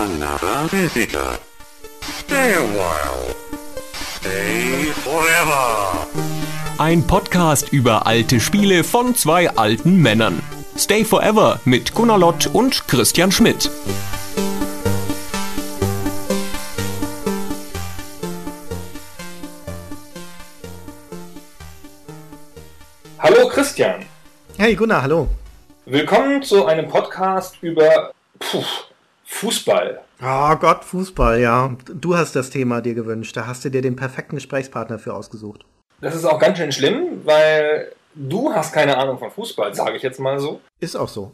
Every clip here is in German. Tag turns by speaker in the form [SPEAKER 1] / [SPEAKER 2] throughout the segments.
[SPEAKER 1] Another visitor. Stay a while. Stay forever.
[SPEAKER 2] Ein Podcast über alte Spiele von zwei alten Männern. Stay Forever mit Gunnar Lott und Christian Schmidt.
[SPEAKER 3] Hallo Christian,
[SPEAKER 4] Hey Gunnar, hallo.
[SPEAKER 3] willkommen zu einem Podcast über puh, Fußball.
[SPEAKER 4] Oh Gott, Fußball, ja. Du hast das Thema dir gewünscht. Da hast du dir den perfekten Gesprächspartner für ausgesucht.
[SPEAKER 3] Das ist auch ganz schön schlimm, weil du hast keine Ahnung von Fußball, sage ich jetzt mal so.
[SPEAKER 4] Ist auch so.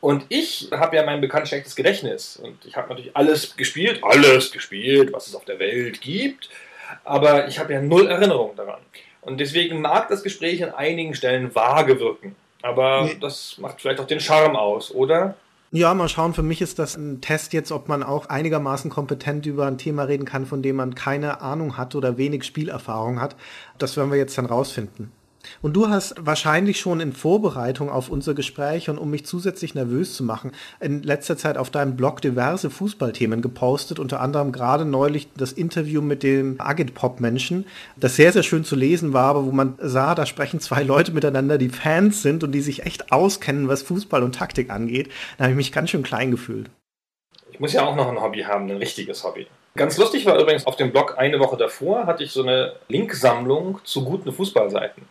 [SPEAKER 3] Und ich habe ja mein bekannt schlechtes Gedächtnis. Und ich habe natürlich alles gespielt, alles gespielt, was es auf der Welt gibt. Aber ich habe ja null Erinnerung daran. Und deswegen mag das Gespräch an einigen Stellen vage wirken. Aber
[SPEAKER 4] Nee.
[SPEAKER 3] das macht vielleicht auch den Charme aus, oder?
[SPEAKER 4] Ja, mal schauen. Für mich ist das ein Test jetzt, ob man auch einigermaßen kompetent über ein Thema reden kann, von dem man keine Ahnung hat oder wenig Spielerfahrung hat. Das werden wir jetzt dann rausfinden. Und du hast wahrscheinlich schon in Vorbereitung auf unser Gespräch und um mich zusätzlich nervös zu machen, in letzter Zeit auf deinem Blog diverse Fußballthemen gepostet, unter anderem gerade neulich das Interview mit dem Agit-Pop-Menschen, das sehr, sehr schön zu lesen war, aber wo man sah, da sprechen zwei Leute miteinander, die Fans sind und die sich echt auskennen, was Fußball und Taktik angeht. Da habe ich mich ganz schön klein gefühlt.
[SPEAKER 3] Ich muss ja auch noch ein Hobby haben, ein richtiges Hobby. Ganz lustig war übrigens auf dem Blog eine Woche davor hatte ich so eine Linksammlung zu guten Fußballseiten.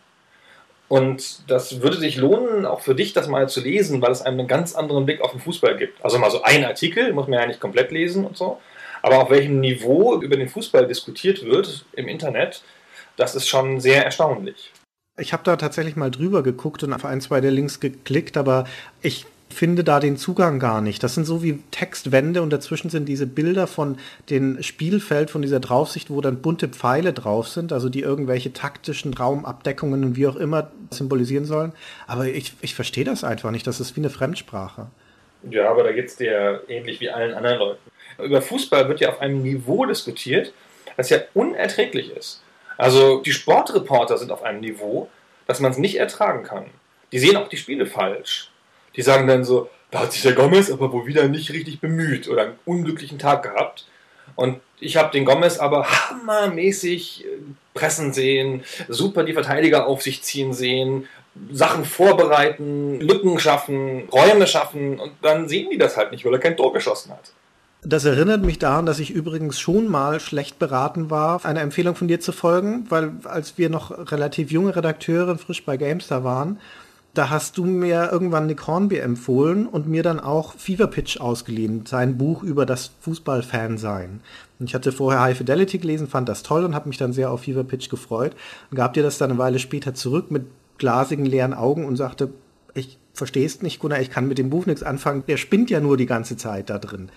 [SPEAKER 3] Und das würde sich lohnen, auch für dich das mal zu lesen, weil es einem einen ganz anderen Blick auf den Fußball gibt. Also mal so ein Artikel, muss man ja nicht komplett lesen und so. Aber auf welchem Niveau über den Fußball diskutiert wird im Internet, das ist schon sehr erstaunlich.
[SPEAKER 4] Ich habe da tatsächlich mal drüber geguckt und auf ein, zwei der Links geklickt, aber ich finde da den Zugang gar nicht. Das sind so wie Textwände und dazwischen sind diese Bilder von dem Spielfeld, von dieser Draufsicht, wo dann bunte Pfeile drauf sind, also die irgendwelche taktischen Raumabdeckungen und wie auch immer symbolisieren sollen. Aber ich, ich verstehe das einfach nicht. Das ist wie eine Fremdsprache.
[SPEAKER 3] Ja, aber da geht es dir ähnlich wie allen anderen Leuten. Über Fußball wird ja auf einem Niveau diskutiert, das ja unerträglich ist. Also die Sportreporter sind auf einem Niveau, dass man es nicht ertragen kann. Die sehen auch die Spiele falsch. Die sagen dann so, da hat sich der Gomez aber wohl wieder nicht richtig bemüht oder einen unglücklichen Tag gehabt. Und ich habe den Gomez aber hammermäßig äh, pressen sehen, super die Verteidiger auf sich ziehen sehen, Sachen vorbereiten, Lücken schaffen, Räume schaffen und dann sehen die das halt nicht, weil er kein Tor geschossen hat.
[SPEAKER 4] Das erinnert mich daran, dass ich übrigens schon mal schlecht beraten war, einer Empfehlung von dir zu folgen, weil als wir noch relativ junge Redakteure frisch bei GameStar waren, da hast du mir irgendwann Nick Hornby empfohlen und mir dann auch Fever Pitch ausgeliehen, sein Buch über das Fußballfan-Sein. Ich hatte vorher High Fidelity gelesen, fand das toll und habe mich dann sehr auf Fever Pitch gefreut und gab dir das dann eine Weile später zurück mit glasigen, leeren Augen und sagte, ich verstehe es nicht, Gunnar, ich kann mit dem Buch nichts anfangen. Der spinnt ja nur die ganze Zeit da drin.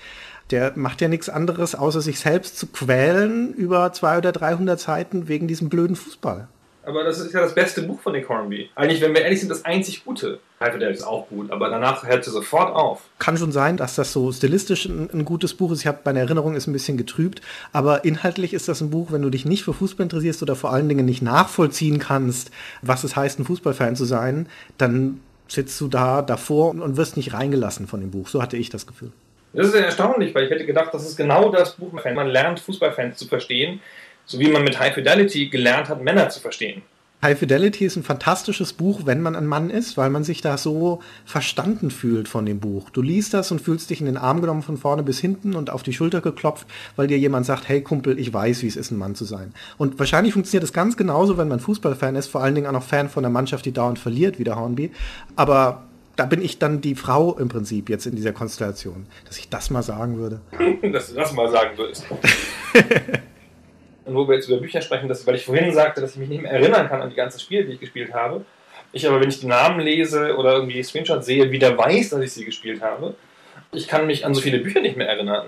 [SPEAKER 4] Der macht ja nichts anderes, außer sich selbst zu quälen über 200 oder 300 Seiten wegen diesem blöden Fußball.
[SPEAKER 3] Aber das ist ja das beste Buch von Nick Hornby. Eigentlich, wenn wir ehrlich sind, das einzig gute. High Fidelity ist auch gut, aber danach hört sie sofort auf.
[SPEAKER 4] Kann schon sein, dass das so stilistisch ein, ein gutes Buch ist. Ich habe meine Erinnerung ist ein bisschen getrübt, aber inhaltlich ist das ein Buch, wenn du dich nicht für Fußball interessierst oder vor allen Dingen nicht nachvollziehen kannst, was es heißt, ein Fußballfan zu sein, dann sitzt du da davor und wirst nicht reingelassen von dem Buch. So hatte ich das Gefühl.
[SPEAKER 3] Das ist ja erstaunlich, weil ich hätte gedacht, das ist genau das Buch. Man lernt Fußballfans zu verstehen, so wie man mit High Fidelity gelernt hat, Männer zu verstehen.
[SPEAKER 4] High Fidelity ist ein fantastisches Buch, wenn man ein Mann ist, weil man sich da so verstanden fühlt von dem Buch. Du liest das und fühlst dich in den Arm genommen von vorne bis hinten und auf die Schulter geklopft, weil dir jemand sagt, hey Kumpel, ich weiß, wie es ist, ein Mann zu sein. Und wahrscheinlich funktioniert das ganz genauso, wenn man Fußballfan ist, vor allen Dingen auch noch Fan von einer Mannschaft, die dauernd verliert, wie der Hornby. Aber da bin ich dann die Frau im Prinzip jetzt in dieser Konstellation, dass ich das mal sagen würde.
[SPEAKER 3] dass du das mal sagen würdest. Und wo wir jetzt über Bücher sprechen, das, weil ich vorhin sagte, dass ich mich nicht mehr erinnern kann an die ganzen Spiele, die ich gespielt habe. Ich aber, wenn ich die Namen lese oder irgendwie Screenshots sehe, wieder weiß, dass ich sie gespielt habe. Ich kann mich an so viele Bücher nicht mehr erinnern.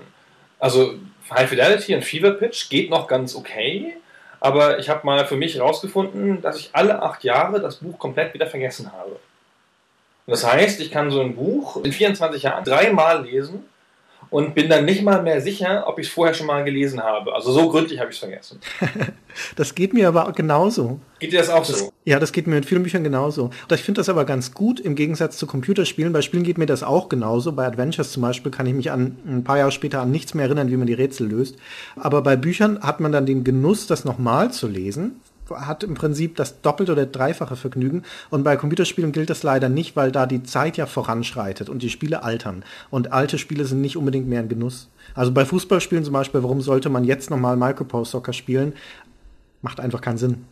[SPEAKER 3] Also High Fidelity und Fever Pitch geht noch ganz okay, aber ich habe mal für mich herausgefunden, dass ich alle acht Jahre das Buch komplett wieder vergessen habe. Das heißt, ich kann so ein Buch in 24 Jahren dreimal lesen und bin dann nicht mal mehr sicher, ob ich es vorher schon mal gelesen habe. Also so gründlich habe ich es vergessen.
[SPEAKER 4] das geht mir aber genauso.
[SPEAKER 3] Geht dir das auch so?
[SPEAKER 4] Ja, das geht mir mit vielen Büchern genauso. Ich finde das aber ganz gut im Gegensatz zu Computerspielen. Bei Spielen geht mir das auch genauso. Bei Adventures zum Beispiel kann ich mich an ein paar Jahre später an nichts mehr erinnern, wie man die Rätsel löst. Aber bei Büchern hat man dann den Genuss, das nochmal zu lesen hat im Prinzip das doppelte oder dreifache Vergnügen. Und bei Computerspielen gilt das leider nicht, weil da die Zeit ja voranschreitet und die Spiele altern. Und alte Spiele sind nicht unbedingt mehr ein Genuss. Also bei Fußballspielen zum Beispiel, warum sollte man jetzt nochmal Micropose Soccer spielen? Macht einfach keinen Sinn.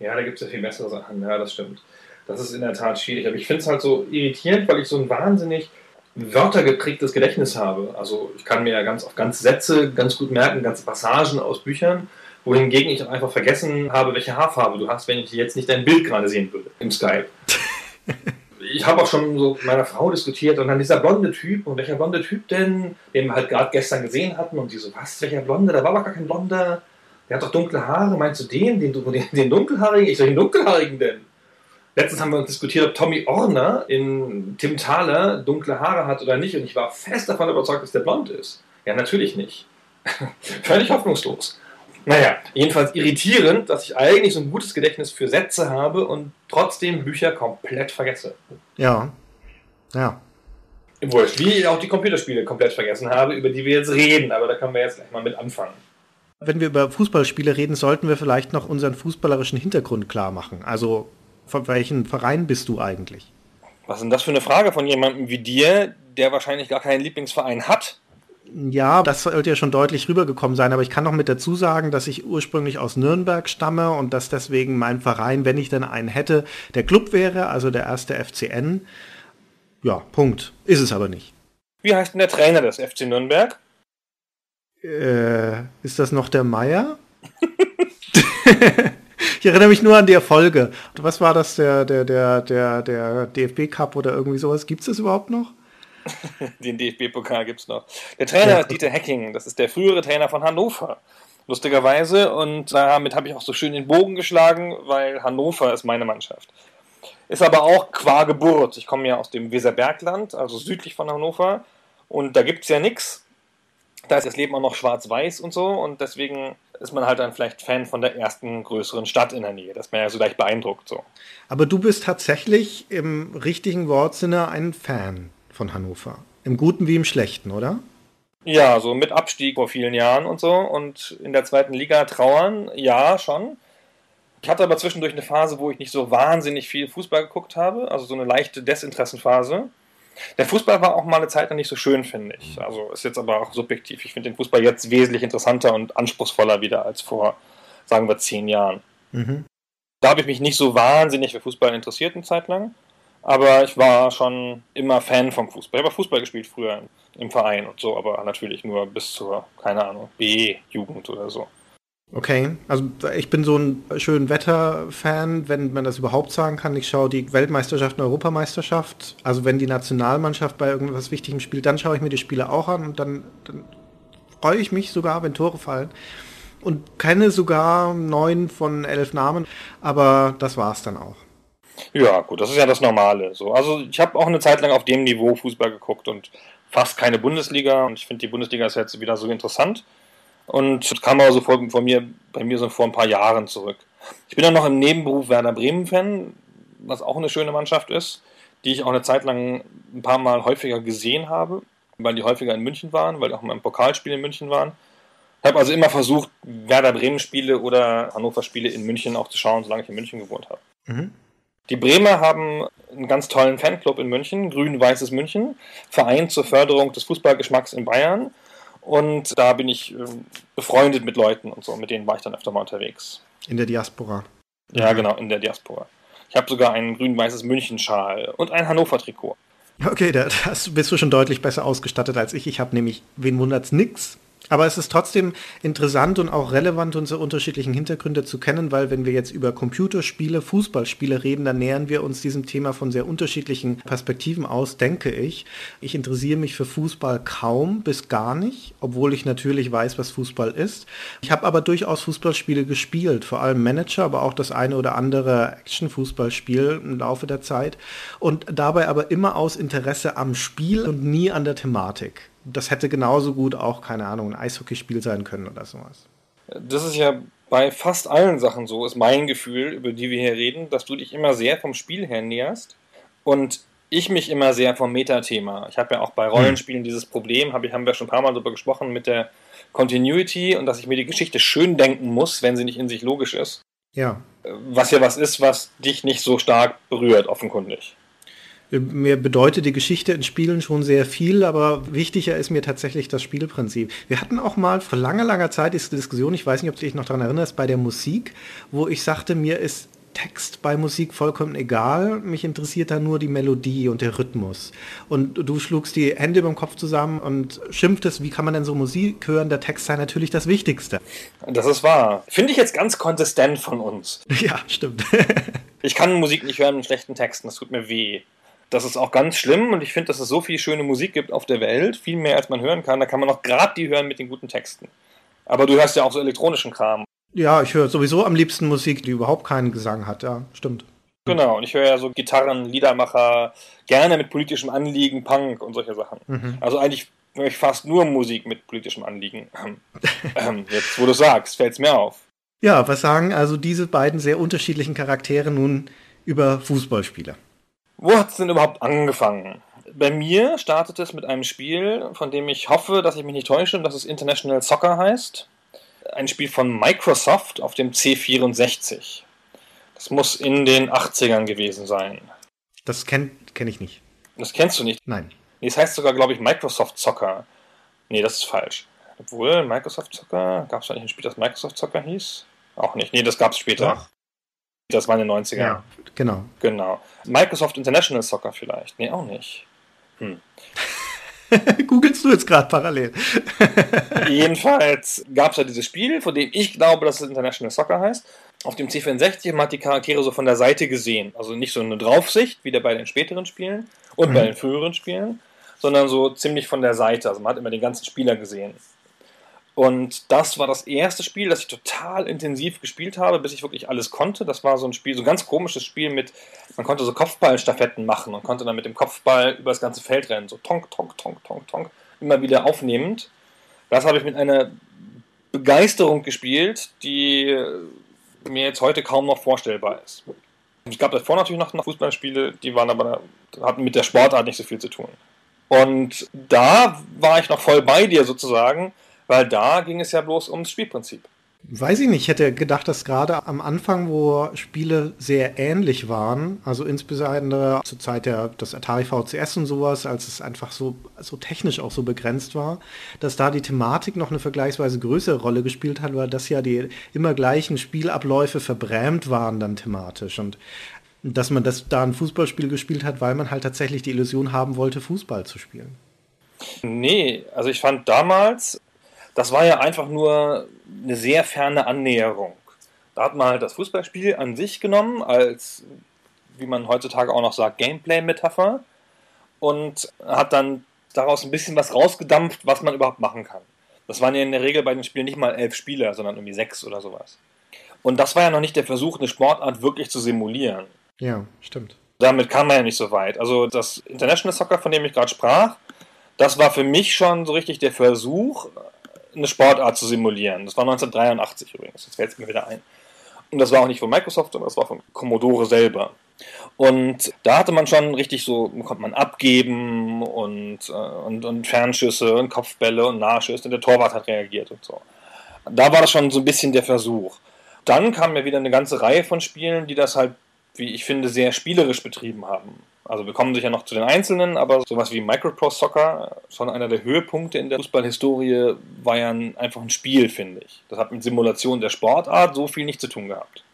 [SPEAKER 3] Ja, da gibt es ja viel bessere Sachen. Ja, das stimmt. Das ist in der Tat schwierig. Aber ich finde es halt so irritierend, weil ich so ein wahnsinnig wörtergeprägtes Gedächtnis habe. Also ich kann mir ja ganz auf ganze Sätze ganz gut merken, ganze Passagen aus Büchern wohingegen ich auch einfach vergessen habe, welche Haarfarbe du hast, wenn ich jetzt nicht dein Bild gerade sehen würde im Skype. ich habe auch schon so mit meiner Frau diskutiert und dann dieser blonde Typ und welcher blonde Typ denn, den wir halt gerade gestern gesehen hatten und die so, was, welcher blonde, da war aber gar kein blonder, der hat doch dunkle Haare, meinst du den, den, den, den dunkelhaarigen? Ich sag, den dunkelhaarigen denn? Letztens haben wir uns diskutiert, ob Tommy Orner in Tim Thaler dunkle Haare hat oder nicht und ich war fest davon überzeugt, dass der blond ist. Ja, natürlich nicht. Völlig hoffnungslos. Naja, jedenfalls irritierend, dass ich eigentlich so ein gutes Gedächtnis für Sätze habe und trotzdem Bücher komplett vergesse.
[SPEAKER 4] Ja. Ja.
[SPEAKER 3] Wurscht, wie ich auch die Computerspiele komplett vergessen habe, über die wir jetzt reden, aber da können wir jetzt gleich mal mit anfangen.
[SPEAKER 4] Wenn wir über Fußballspiele reden, sollten wir vielleicht noch unseren fußballerischen Hintergrund klar machen. Also, von welchem Verein bist du eigentlich?
[SPEAKER 3] Was ist denn das für eine Frage von jemandem wie dir, der wahrscheinlich gar keinen Lieblingsverein hat?
[SPEAKER 4] Ja, das sollte ja schon deutlich rübergekommen sein, aber ich kann noch mit dazu sagen, dass ich ursprünglich aus Nürnberg stamme und dass deswegen mein Verein, wenn ich denn einen hätte, der Club wäre, also der erste FCN. Ja, Punkt. Ist es aber nicht.
[SPEAKER 3] Wie heißt denn der Trainer des FC Nürnberg?
[SPEAKER 4] Äh, ist das noch der Meier? ich erinnere mich nur an die Erfolge. Was war das, der, der, der, der, der DFB Cup oder irgendwie sowas? Gibt es das überhaupt noch?
[SPEAKER 3] Den DFB-Pokal gibt es noch. Der Trainer ja. Dieter Hecking, das ist der frühere Trainer von Hannover. Lustigerweise. Und damit habe ich auch so schön den Bogen geschlagen, weil Hannover ist meine Mannschaft. Ist aber auch qua Geburt. Ich komme ja aus dem Weserbergland, also südlich von Hannover. Und da gibt es ja nichts. Da ist das Leben auch noch schwarz-weiß und so. Und deswegen ist man halt dann vielleicht Fan von der ersten größeren Stadt in der Nähe. Das ist mir ja so gleich beeindruckt. So.
[SPEAKER 4] Aber du bist tatsächlich im richtigen Wortsinne ein Fan von Hannover. Im Guten wie im Schlechten, oder?
[SPEAKER 3] Ja, so mit Abstieg vor vielen Jahren und so. Und in der zweiten Liga trauern, ja, schon. Ich hatte aber zwischendurch eine Phase, wo ich nicht so wahnsinnig viel Fußball geguckt habe, also so eine leichte Desinteressenphase. Der Fußball war auch mal eine Zeit lang nicht so schön, finde ich. Also ist jetzt aber auch subjektiv. Ich finde den Fußball jetzt wesentlich interessanter und anspruchsvoller wieder als vor, sagen wir, zehn Jahren. Mhm. Da habe ich mich nicht so wahnsinnig für Fußball interessiert eine Zeit lang. Aber ich war schon immer Fan vom Fußball. Ich habe Fußball gespielt früher im Verein und so, aber natürlich nur bis zur, keine Ahnung, B-Jugend oder so.
[SPEAKER 4] Okay, also ich bin so ein schön Wetter-Fan, wenn man das überhaupt sagen kann. Ich schaue die Weltmeisterschaft und Europameisterschaft. Also wenn die Nationalmannschaft bei irgendwas Wichtigem spielt, dann schaue ich mir die Spiele auch an und dann, dann freue ich mich sogar, wenn Tore fallen. Und kenne sogar neun von elf Namen, aber das war es dann auch.
[SPEAKER 3] Ja, gut, das ist ja das Normale. So. Also ich habe auch eine Zeit lang auf dem Niveau Fußball geguckt und fast keine Bundesliga. Und ich finde, die Bundesliga ist jetzt wieder so interessant. Und das kam aber so vor, vor mir, bei mir so vor ein paar Jahren zurück. Ich bin dann noch im Nebenberuf Werder Bremen-Fan, was auch eine schöne Mannschaft ist, die ich auch eine Zeit lang ein paar Mal häufiger gesehen habe, weil die häufiger in München waren, weil die auch mal im Pokalspiel in München waren. Ich habe also immer versucht, Werder Bremen-Spiele oder Hannover-Spiele in München auch zu schauen, solange ich in München gewohnt habe. Mhm. Die Bremer haben einen ganz tollen Fanclub in München, Grün-Weißes München, Verein zur Förderung des Fußballgeschmacks in Bayern. Und da bin ich ähm, befreundet mit Leuten und so, mit denen war ich dann öfter mal unterwegs.
[SPEAKER 4] In der Diaspora.
[SPEAKER 3] Ja, genau, in der Diaspora. Ich habe sogar ein grün-weißes München-Schal und ein Hannover-Trikot.
[SPEAKER 4] Okay, da bist du schon deutlich besser ausgestattet als ich. Ich habe nämlich, wen wundert's, nix. Aber es ist trotzdem interessant und auch relevant, unsere unterschiedlichen Hintergründe zu kennen, weil wenn wir jetzt über Computerspiele, Fußballspiele reden, dann nähern wir uns diesem Thema von sehr unterschiedlichen Perspektiven aus, denke ich. Ich interessiere mich für Fußball kaum bis gar nicht, obwohl ich natürlich weiß, was Fußball ist. Ich habe aber durchaus Fußballspiele gespielt, vor allem Manager, aber auch das eine oder andere Action-Fußballspiel im Laufe der Zeit und dabei aber immer aus Interesse am Spiel und nie an der Thematik. Das hätte genauso gut auch, keine Ahnung, ein Eishockeyspiel sein können oder sowas.
[SPEAKER 3] Das ist ja bei fast allen Sachen so, ist mein Gefühl, über die wir hier reden, dass du dich immer sehr vom Spiel her näherst und ich mich immer sehr vom Metathema. Ich habe ja auch bei Rollenspielen dieses Problem, hab ich, haben wir schon ein paar Mal darüber gesprochen, mit der Continuity und dass ich mir die Geschichte schön denken muss, wenn sie nicht in sich logisch ist.
[SPEAKER 4] Ja.
[SPEAKER 3] Was ja was ist, was dich nicht so stark berührt, offenkundig.
[SPEAKER 4] Mir bedeutet die Geschichte in Spielen schon sehr viel, aber wichtiger ist mir tatsächlich das Spielprinzip. Wir hatten auch mal vor langer, langer Zeit diese Diskussion, ich weiß nicht, ob du dich noch daran erinnerst, bei der Musik, wo ich sagte, mir ist Text bei Musik vollkommen egal. Mich interessiert da nur die Melodie und der Rhythmus. Und du schlugst die Hände beim Kopf zusammen und schimpftest, wie kann man denn so Musik hören? Der Text sei natürlich das Wichtigste.
[SPEAKER 3] Das ist wahr. Finde ich jetzt ganz konsistent von uns.
[SPEAKER 4] Ja, stimmt.
[SPEAKER 3] ich kann Musik nicht hören mit schlechten Texten, das tut mir weh. Das ist auch ganz schlimm und ich finde, dass es so viel schöne Musik gibt auf der Welt, viel mehr als man hören kann. Da kann man auch gerade die hören mit den guten Texten. Aber du hörst ja auch so elektronischen Kram.
[SPEAKER 4] Ja, ich höre sowieso am liebsten Musik, die überhaupt keinen Gesang hat, ja, stimmt.
[SPEAKER 3] Genau, und ich höre ja so Gitarren, Liedermacher, gerne mit politischem Anliegen, Punk und solche Sachen. Mhm. Also eigentlich höre ich fast nur Musik mit politischem Anliegen. Ähm, jetzt, wo du sagst, fällt es mir auf.
[SPEAKER 4] Ja, was sagen also diese beiden sehr unterschiedlichen Charaktere nun über Fußballspiele?
[SPEAKER 3] Wo hat es denn überhaupt angefangen? Bei mir startet es mit einem Spiel, von dem ich hoffe, dass ich mich nicht täusche, dass es International Soccer heißt ein Spiel von Microsoft auf dem C64. Das muss in den 80ern gewesen sein.
[SPEAKER 4] Das kenne kenn ich nicht.
[SPEAKER 3] Das kennst du nicht?
[SPEAKER 4] Nein.
[SPEAKER 3] Nee, das heißt sogar, glaube ich, Microsoft Soccer. Nee, das ist falsch. Obwohl, Microsoft Soccer, gab es da nicht ein Spiel, das Microsoft Soccer hieß? Auch nicht. Nee, das gab es später. Doch. Das war in den 90ern. Ja,
[SPEAKER 4] genau.
[SPEAKER 3] Genau. Microsoft International Soccer vielleicht. Nee, auch nicht. Hm.
[SPEAKER 4] Googlest du jetzt gerade parallel?
[SPEAKER 3] Jedenfalls gab es ja dieses Spiel, von dem ich glaube, dass es International Soccer heißt. Auf dem C64 man hat die Charaktere so von der Seite gesehen. Also nicht so eine Draufsicht, wie bei den späteren Spielen und mhm. bei den früheren Spielen, sondern so ziemlich von der Seite. Also man hat immer den ganzen Spieler gesehen. Und das war das erste Spiel, das ich total intensiv gespielt habe, bis ich wirklich alles konnte. Das war so ein Spiel, so ein ganz komisches Spiel mit, man konnte so Kopfballstaffetten machen und konnte dann mit dem Kopfball über das ganze Feld rennen. So tonk, tonk, tonk, tonk, tonk. Immer wieder aufnehmend. Das habe ich mit einer Begeisterung gespielt, die mir jetzt heute kaum noch vorstellbar ist. Es gab davor natürlich noch Fußballspiele, die waren aber, hatten mit der Sportart nicht so viel zu tun. Und da war ich noch voll bei dir sozusagen weil da ging es ja bloß ums Spielprinzip.
[SPEAKER 4] Weiß ich nicht, ich hätte gedacht, dass gerade am Anfang, wo Spiele sehr ähnlich waren, also insbesondere zur Zeit der, des Atari VCS und sowas, als es einfach so, so technisch auch so begrenzt war, dass da die Thematik noch eine vergleichsweise größere Rolle gespielt hat, weil das ja die immer gleichen Spielabläufe verbrämt waren dann thematisch und dass man das da ein Fußballspiel gespielt hat, weil man halt tatsächlich die Illusion haben wollte, Fußball zu spielen.
[SPEAKER 3] Nee, also ich fand damals, das war ja einfach nur eine sehr ferne Annäherung. Da hat man halt das Fußballspiel an sich genommen als, wie man heutzutage auch noch sagt, Gameplay-Metapher und hat dann daraus ein bisschen was rausgedampft, was man überhaupt machen kann. Das waren ja in der Regel bei den Spielen nicht mal elf Spieler, sondern irgendwie sechs oder sowas. Und das war ja noch nicht der Versuch, eine Sportart wirklich zu simulieren.
[SPEAKER 4] Ja, stimmt.
[SPEAKER 3] Damit kam man ja nicht so weit. Also das International Soccer, von dem ich gerade sprach, das war für mich schon so richtig der Versuch, eine Sportart zu simulieren. Das war 1983 übrigens, das fällt es mir wieder ein. Und das war auch nicht von Microsoft, sondern das war von Commodore selber. Und da hatte man schon richtig so, konnte man abgeben und, äh, und, und Fernschüsse und Kopfbälle und Nahschüsse und der Torwart hat reagiert und so. Da war das schon so ein bisschen der Versuch. Dann kam ja wieder eine ganze Reihe von Spielen, die das halt, wie ich finde, sehr spielerisch betrieben haben. Also wir kommen sicher noch zu den Einzelnen, aber sowas wie Micropro Soccer, schon einer der Höhepunkte in der Fußballhistorie, war ja einfach ein Spiel, finde ich. Das hat mit Simulation der Sportart so viel nicht zu tun gehabt.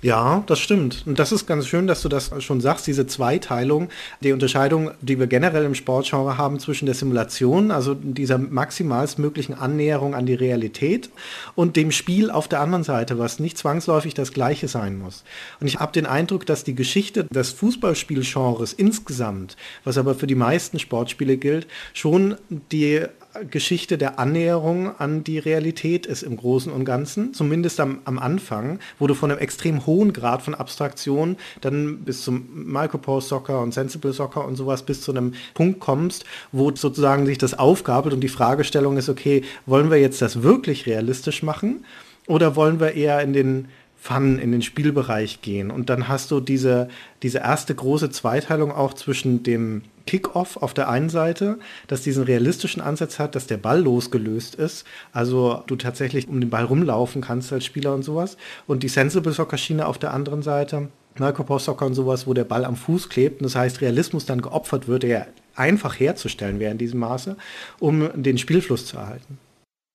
[SPEAKER 4] Ja, das stimmt. Und das ist ganz schön, dass du das schon sagst, diese Zweiteilung, die Unterscheidung, die wir generell im Sportgenre haben zwischen der Simulation, also dieser maximalstmöglichen Annäherung an die Realität und dem Spiel auf der anderen Seite, was nicht zwangsläufig das gleiche sein muss. Und ich habe den Eindruck, dass die Geschichte des Fußballspielgenres insgesamt, was aber für die meisten Sportspiele gilt, schon die Geschichte der Annäherung an die Realität ist im Großen und Ganzen, zumindest am, am Anfang, wo du von einem extrem hohen Grad von Abstraktion dann bis zum Micropose Soccer und Sensible Soccer und sowas bis zu einem Punkt kommst, wo sozusagen sich das aufgabelt und die Fragestellung ist, okay, wollen wir jetzt das wirklich realistisch machen oder wollen wir eher in den Fun in den Spielbereich gehen. Und dann hast du diese, diese erste große Zweiteilung auch zwischen dem Kickoff auf der einen Seite, das diesen realistischen Ansatz hat, dass der Ball losgelöst ist, also du tatsächlich um den Ball rumlaufen kannst als Spieler und sowas. Und die Sensible Soccer Schiene auf der anderen Seite, Micropause Soccer und sowas, wo der Ball am Fuß klebt und das heißt Realismus dann geopfert wird, der einfach herzustellen wäre in diesem Maße, um den Spielfluss zu erhalten.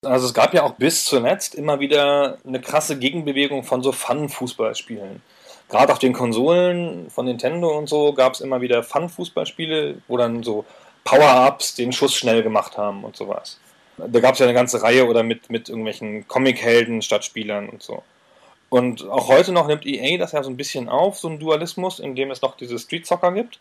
[SPEAKER 3] Also es gab ja auch bis zuletzt immer wieder eine krasse Gegenbewegung von so Fun-Fußballspielen. Gerade auf den Konsolen von Nintendo und so gab es immer wieder Fun-Fußballspiele, wo dann so Power-Ups den Schuss schnell gemacht haben und sowas. Da gab es ja eine ganze Reihe oder mit, mit irgendwelchen Comic-Helden statt Spielern und so. Und auch heute noch nimmt EA das ja so ein bisschen auf, so ein Dualismus, in dem es noch diese Street Soccer gibt.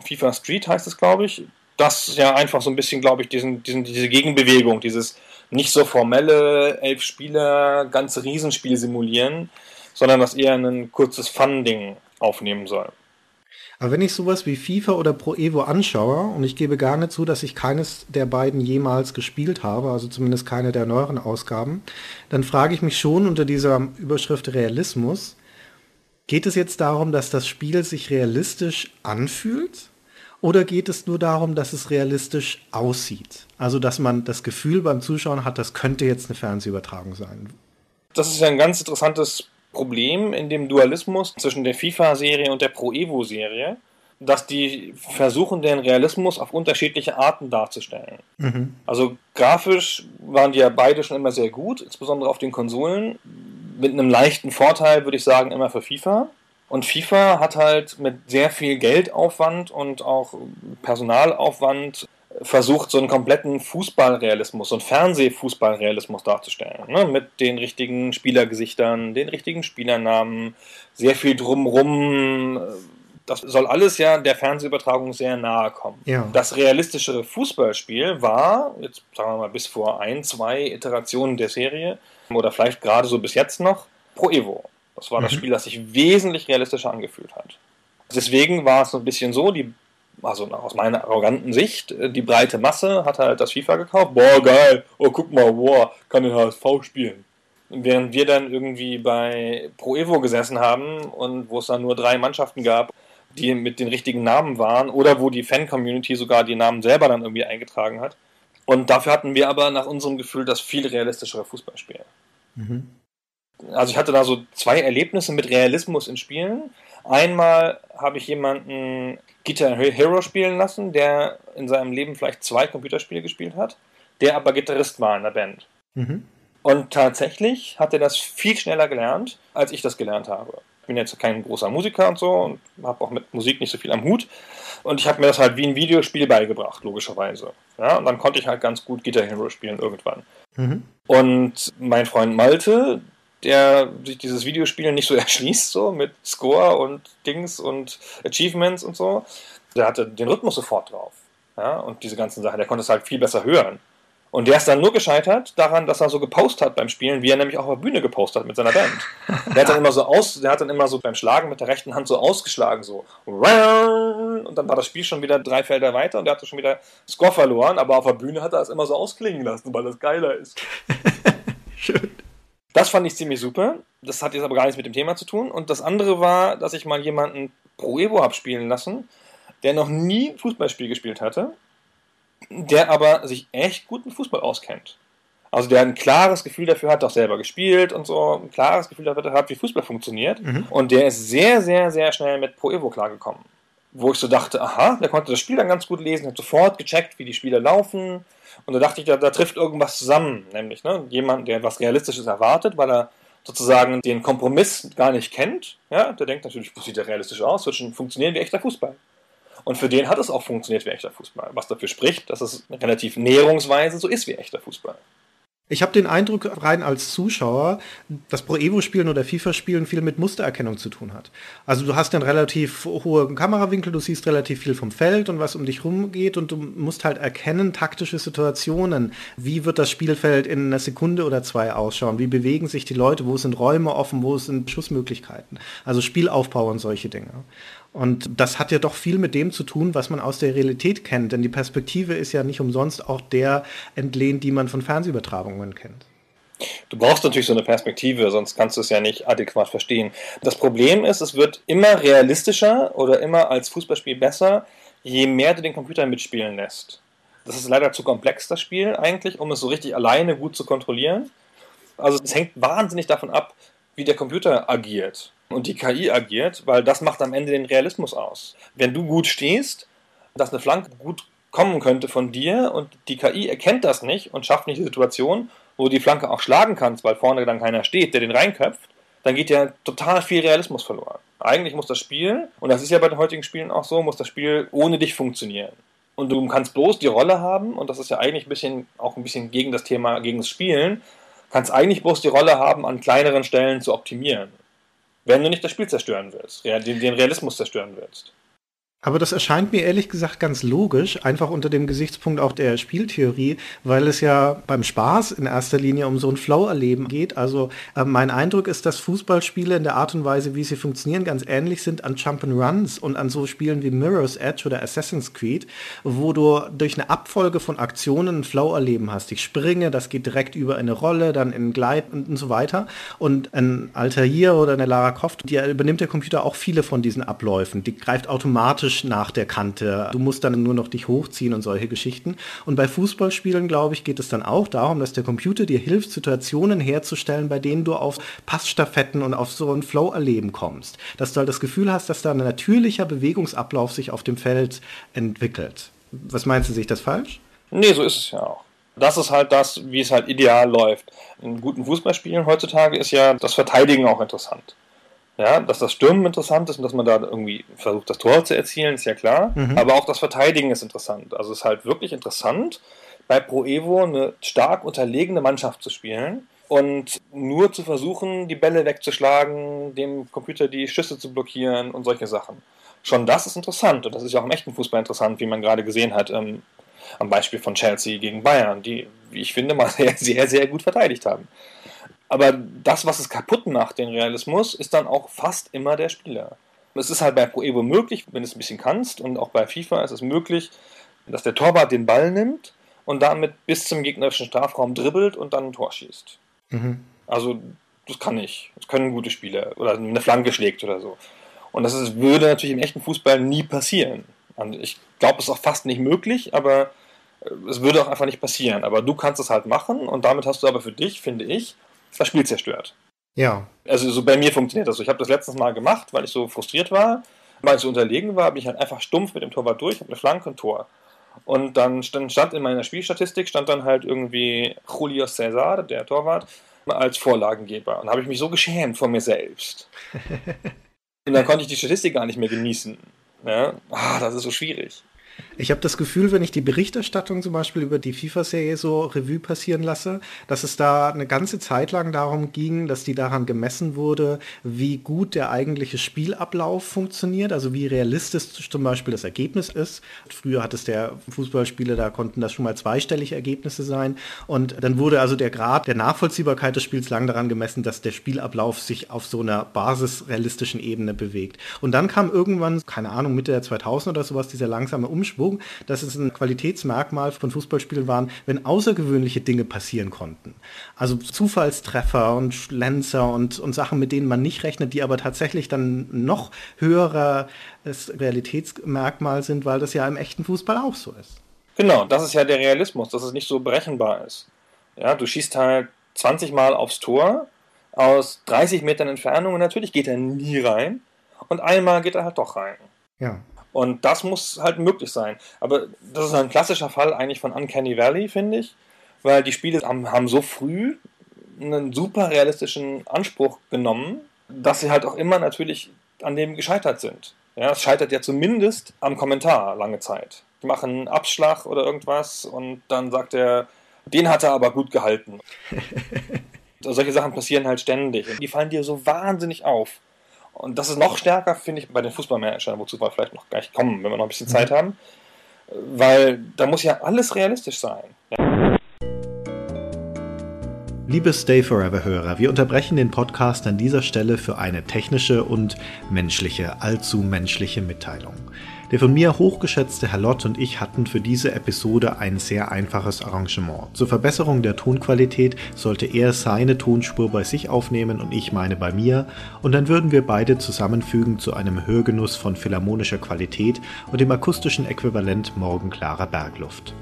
[SPEAKER 3] FIFA Street heißt es, glaube ich. Das ja einfach so ein bisschen, glaube ich, diesen, diesen, diese Gegenbewegung, dieses nicht so formelle elf Spieler ganze Riesenspiel simulieren, sondern das eher ein kurzes Fun-Ding aufnehmen soll.
[SPEAKER 4] Aber wenn ich sowas wie FIFA oder Pro Evo anschaue, und ich gebe gar nicht zu, dass ich keines der beiden jemals gespielt habe, also zumindest keine der neueren Ausgaben, dann frage ich mich schon unter dieser Überschrift Realismus, geht es jetzt darum, dass das Spiel sich realistisch anfühlt? Oder geht es nur darum, dass es realistisch aussieht? Also, dass man das Gefühl beim Zuschauen hat, das könnte jetzt eine Fernsehübertragung sein.
[SPEAKER 3] Das ist ja ein ganz interessantes Problem in dem Dualismus zwischen der FIFA-Serie und der Pro Evo-Serie, dass die versuchen, den Realismus auf unterschiedliche Arten darzustellen. Mhm. Also grafisch waren die ja beide schon immer sehr gut, insbesondere auf den Konsolen. Mit einem leichten Vorteil würde ich sagen, immer für FIFA. Und FIFA hat halt mit sehr viel Geldaufwand und auch Personalaufwand versucht, so einen kompletten Fußballrealismus, so einen Fernsehfußballrealismus darzustellen. Ne? Mit den richtigen Spielergesichtern, den richtigen Spielernamen, sehr viel drumrum. Das soll alles ja der Fernsehübertragung sehr nahe kommen. Ja. Das realistischere Fußballspiel war, jetzt sagen wir mal bis vor ein, zwei Iterationen der Serie, oder vielleicht gerade so bis jetzt noch, Pro Evo. Das war mhm. das Spiel, das sich wesentlich realistischer angefühlt hat. Deswegen war es so ein bisschen so, die, also aus meiner arroganten Sicht, äh, die breite Masse hat halt das FIFA gekauft. Boah, geil, oh guck mal, boah, kann den HSV spielen. Während wir dann irgendwie bei Pro Evo gesessen haben und wo es dann nur drei Mannschaften gab, die mit den richtigen Namen waren oder wo die Fan-Community sogar die Namen selber dann irgendwie eingetragen hat. Und dafür hatten wir aber nach unserem Gefühl das viel realistischere Fußballspiel. Mhm also ich hatte da so zwei Erlebnisse mit Realismus in Spielen. Einmal habe ich jemanden Guitar Hero spielen lassen, der in seinem Leben vielleicht zwei Computerspiele gespielt hat, der aber Gitarrist war in der Band. Mhm. Und tatsächlich hat er das viel schneller gelernt, als ich das gelernt habe. Ich bin jetzt kein großer Musiker und so und habe auch mit Musik nicht so viel am Hut. Und ich habe mir das halt wie ein Videospiel beigebracht, logischerweise. Ja, und dann konnte ich halt ganz gut Guitar Hero spielen irgendwann. Mhm. Und mein Freund Malte, der sich dieses Videospiel nicht so erschließt, so mit Score und Dings und Achievements und so, der hatte den Rhythmus sofort drauf. Ja, und diese ganzen Sachen, der konnte es halt viel besser hören. Und der ist dann nur gescheitert daran, dass er so gepostet hat beim Spielen, wie er nämlich auch auf der Bühne gepostet hat mit seiner Band. Der hat dann immer so aus, der hat dann immer so beim Schlagen mit der rechten Hand so ausgeschlagen, so und dann war das Spiel schon wieder drei Felder weiter und der hatte schon wieder Score verloren, aber auf der Bühne hat er es immer so ausklingen lassen, weil das geiler ist. Schön. Das fand ich ziemlich super. Das hat jetzt aber gar nichts mit dem Thema zu tun. Und das andere war, dass ich mal jemanden Pro Evo habe spielen lassen, der noch nie Fußballspiel gespielt hatte, der aber sich echt gut mit Fußball auskennt. Also der ein klares Gefühl dafür hat, auch selber gespielt und so, ein klares Gefühl dafür hat, wie Fußball funktioniert. Mhm. Und der ist sehr, sehr, sehr schnell mit Pro Evo klargekommen. Wo ich so dachte, aha, der konnte das Spiel dann ganz gut lesen, hat sofort gecheckt, wie die Spieler laufen, und da dachte ich, da, da trifft irgendwas zusammen, nämlich ne, jemand, der etwas Realistisches erwartet, weil er sozusagen den Kompromiss gar nicht kennt. Ja, der denkt natürlich, was sieht der realistisch aus, wird schon funktionieren wie echter Fußball. Und für den hat es auch funktioniert wie echter Fußball, was dafür spricht, dass es relativ näherungsweise so ist wie echter Fußball.
[SPEAKER 4] Ich habe den Eindruck, rein als Zuschauer, dass Pro Evo-Spielen oder FIFA-Spielen viel mit Mustererkennung zu tun hat. Also du hast einen relativ hohen Kamerawinkel, du siehst relativ viel vom Feld und was um dich rumgeht und du musst halt erkennen, taktische Situationen. Wie wird das Spielfeld in einer Sekunde oder zwei ausschauen? Wie bewegen sich die Leute? Wo sind Räume offen? Wo sind Schussmöglichkeiten? Also Spielaufbau und solche Dinge. Und das hat ja doch viel mit dem zu tun, was man aus der Realität kennt. Denn die Perspektive ist ja nicht umsonst auch der entlehnt, die man von Fernsehübertragungen kennt.
[SPEAKER 3] Du brauchst natürlich so eine Perspektive, sonst kannst du es ja nicht adäquat verstehen. Das Problem ist, es wird immer realistischer oder immer als Fußballspiel besser, je mehr du den Computer mitspielen lässt. Das ist leider zu komplex, das Spiel eigentlich, um es so richtig alleine gut zu kontrollieren. Also es hängt wahnsinnig davon ab, wie der Computer agiert und die KI agiert, weil das macht am Ende den Realismus aus. Wenn du gut stehst, dass eine Flanke gut kommen könnte von dir und die KI erkennt das nicht und schafft nicht die Situation, wo du die Flanke auch schlagen kannst, weil vorne dann keiner steht, der den reinköpft, dann geht ja total viel Realismus verloren. Eigentlich muss das Spiel, und das ist ja bei den heutigen Spielen auch so, muss das Spiel ohne dich funktionieren. Und du kannst bloß die Rolle haben, und das ist ja eigentlich ein bisschen, auch ein bisschen gegen das Thema, gegen das Spielen, kannst eigentlich bloß die Rolle haben, an kleineren Stellen zu optimieren. Wenn du nicht das Spiel zerstören willst, den, Realismus zerstören willst.
[SPEAKER 4] Aber das erscheint mir ehrlich gesagt ganz logisch, einfach unter dem Gesichtspunkt auch der Spieltheorie, weil es ja beim Spaß in erster Linie um so ein Flow-Erleben geht. Also äh, mein Eindruck ist, dass Fußballspiele in der Art und Weise, wie sie funktionieren, ganz ähnlich sind an Jump'n'Runs und an so Spielen wie Mirror's Edge oder Assassin's Creed, wo du durch eine Abfolge von Aktionen ein Flow-Erleben hast. Ich springe, das geht direkt über eine Rolle, dann in Gleit und, so weiter. Und ein Altair oder eine Lara Croft, die übernimmt der Computer auch viele von diesen Abläufen. Die greift automatisch Tisch nach der Kante. Du musst dann nur noch dich hochziehen und solche Geschichten. Und bei Fußballspielen, glaube ich, geht es dann auch darum, dass der Computer dir hilft, Situationen herzustellen, bei denen du auf Passstaffetten und auf so ein Flow-Erleben kommst. Dass du halt das Gefühl hast, dass da ein natürlicher Bewegungsablauf sich auf dem Feld entwickelt. Was meinst du, sehe ich das falsch?
[SPEAKER 3] Nee, so ist es ja auch. Das ist halt das, wie es halt ideal läuft. In guten Fußballspielen heutzutage ist ja das Verteidigen auch interessant. Ja, dass das Stürmen interessant ist und dass man da irgendwie versucht, das Tor zu erzielen, ist ja klar. Mhm. Aber auch das Verteidigen ist interessant. Also es ist halt wirklich interessant, bei Pro Evo eine stark unterlegene Mannschaft zu spielen und nur zu versuchen, die Bälle wegzuschlagen, dem Computer die Schüsse zu blockieren und solche Sachen. Schon das ist interessant und das ist ja auch im echten Fußball interessant, wie man gerade gesehen hat, ähm, am Beispiel von Chelsea gegen Bayern, die, wie ich finde, mal sehr, sehr, sehr gut verteidigt haben. Aber das, was es kaputt macht, den Realismus, ist dann auch fast immer der Spieler. Es ist halt bei Pro Evo möglich, wenn du es ein bisschen kannst, und auch bei FIFA ist es möglich, dass der Torwart den Ball nimmt und damit bis zum gegnerischen Strafraum dribbelt und dann ein Tor schießt. Mhm. Also, das kann ich. Das können gute Spieler. Oder eine Flanke schlägt oder so. Und das ist, würde natürlich im echten Fußball nie passieren. Und ich glaube, es ist auch fast nicht möglich, aber äh, es würde auch einfach nicht passieren. Aber du kannst es halt machen und damit hast du aber für dich, finde ich, das Spiel zerstört.
[SPEAKER 4] Ja.
[SPEAKER 3] Also so bei mir funktioniert das so. Ich habe das letztes Mal gemacht, weil ich so frustriert war, weil ich so unterlegen war, bin ich halt einfach stumpf mit dem Torwart durch, habe eine Flanke und Tor. Und dann stand, stand in meiner Spielstatistik, stand dann halt irgendwie Julio Cesar, der Torwart, als Vorlagengeber. Und habe ich mich so geschämt vor mir selbst. und dann konnte ich die Statistik gar nicht mehr genießen. Ja? Ah, das ist so schwierig.
[SPEAKER 4] Ich habe das Gefühl, wenn ich die Berichterstattung zum Beispiel über die FIFA-Serie so Revue passieren lasse, dass es da eine ganze Zeit lang darum ging, dass die daran gemessen wurde, wie gut der eigentliche Spielablauf funktioniert, also wie realistisch zum Beispiel das Ergebnis ist. Früher hat es der Fußballspiele, da konnten das schon mal zweistellige Ergebnisse sein. Und dann wurde also der Grad der Nachvollziehbarkeit des Spiels lang daran gemessen, dass der Spielablauf sich auf so einer basisrealistischen Ebene bewegt. Und dann kam irgendwann, keine Ahnung, Mitte der 2000 oder sowas, dieser langsame Umschwung Umschwung, dass es ein Qualitätsmerkmal von Fußballspielen waren, wenn außergewöhnliche Dinge passieren konnten. Also Zufallstreffer und Schlenzer und, und Sachen, mit denen man nicht rechnet, die aber tatsächlich dann noch höherer Realitätsmerkmal sind, weil das ja im echten Fußball auch so ist.
[SPEAKER 3] Genau, das ist ja der Realismus, dass es nicht so berechenbar ist. Ja, du schießt halt 20 Mal aufs Tor aus 30 Metern Entfernung und natürlich geht er nie rein und einmal geht er halt doch rein.
[SPEAKER 4] Ja.
[SPEAKER 3] Und das muss halt möglich sein. Aber das ist ein klassischer Fall eigentlich von Uncanny Valley, finde ich, weil die Spiele haben, haben so früh einen super realistischen Anspruch genommen, dass sie halt auch immer natürlich an dem gescheitert sind. Ja, es scheitert ja zumindest am Kommentar lange Zeit. Die machen einen Abschlag oder irgendwas und dann sagt der Den hat er aber gut gehalten. Solche Sachen passieren halt ständig. Die fallen dir so wahnsinnig auf. Und das ist noch stärker, finde ich, bei den Fußballmanagern, wozu wir vielleicht noch gleich kommen, wenn wir noch ein bisschen Zeit haben. Weil da muss ja alles realistisch sein.
[SPEAKER 4] Liebe Stay Forever-Hörer, wir unterbrechen den Podcast an dieser Stelle für eine technische und menschliche, allzu menschliche Mitteilung. Der von mir hochgeschätzte Herr Lott und ich hatten für diese Episode ein sehr einfaches Arrangement. Zur Verbesserung der Tonqualität sollte er seine Tonspur bei sich aufnehmen und ich meine bei mir, und dann würden wir beide zusammenfügen zu einem Hörgenuss von philharmonischer Qualität und dem akustischen Äquivalent morgenklarer Bergluft.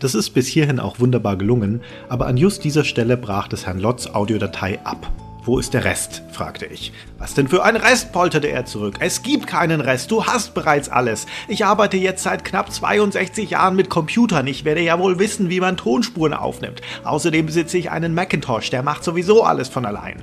[SPEAKER 4] Das ist bis hierhin auch wunderbar gelungen, aber an just dieser Stelle brach des Herrn Lotz Audiodatei ab. Wo ist der Rest? fragte ich. Was denn für ein Rest? polterte er zurück. Es gibt keinen Rest, du hast bereits alles. Ich arbeite jetzt seit knapp 62 Jahren mit Computern. Ich werde ja wohl wissen, wie man Tonspuren aufnimmt. Außerdem besitze ich einen Macintosh, der macht sowieso alles von allein.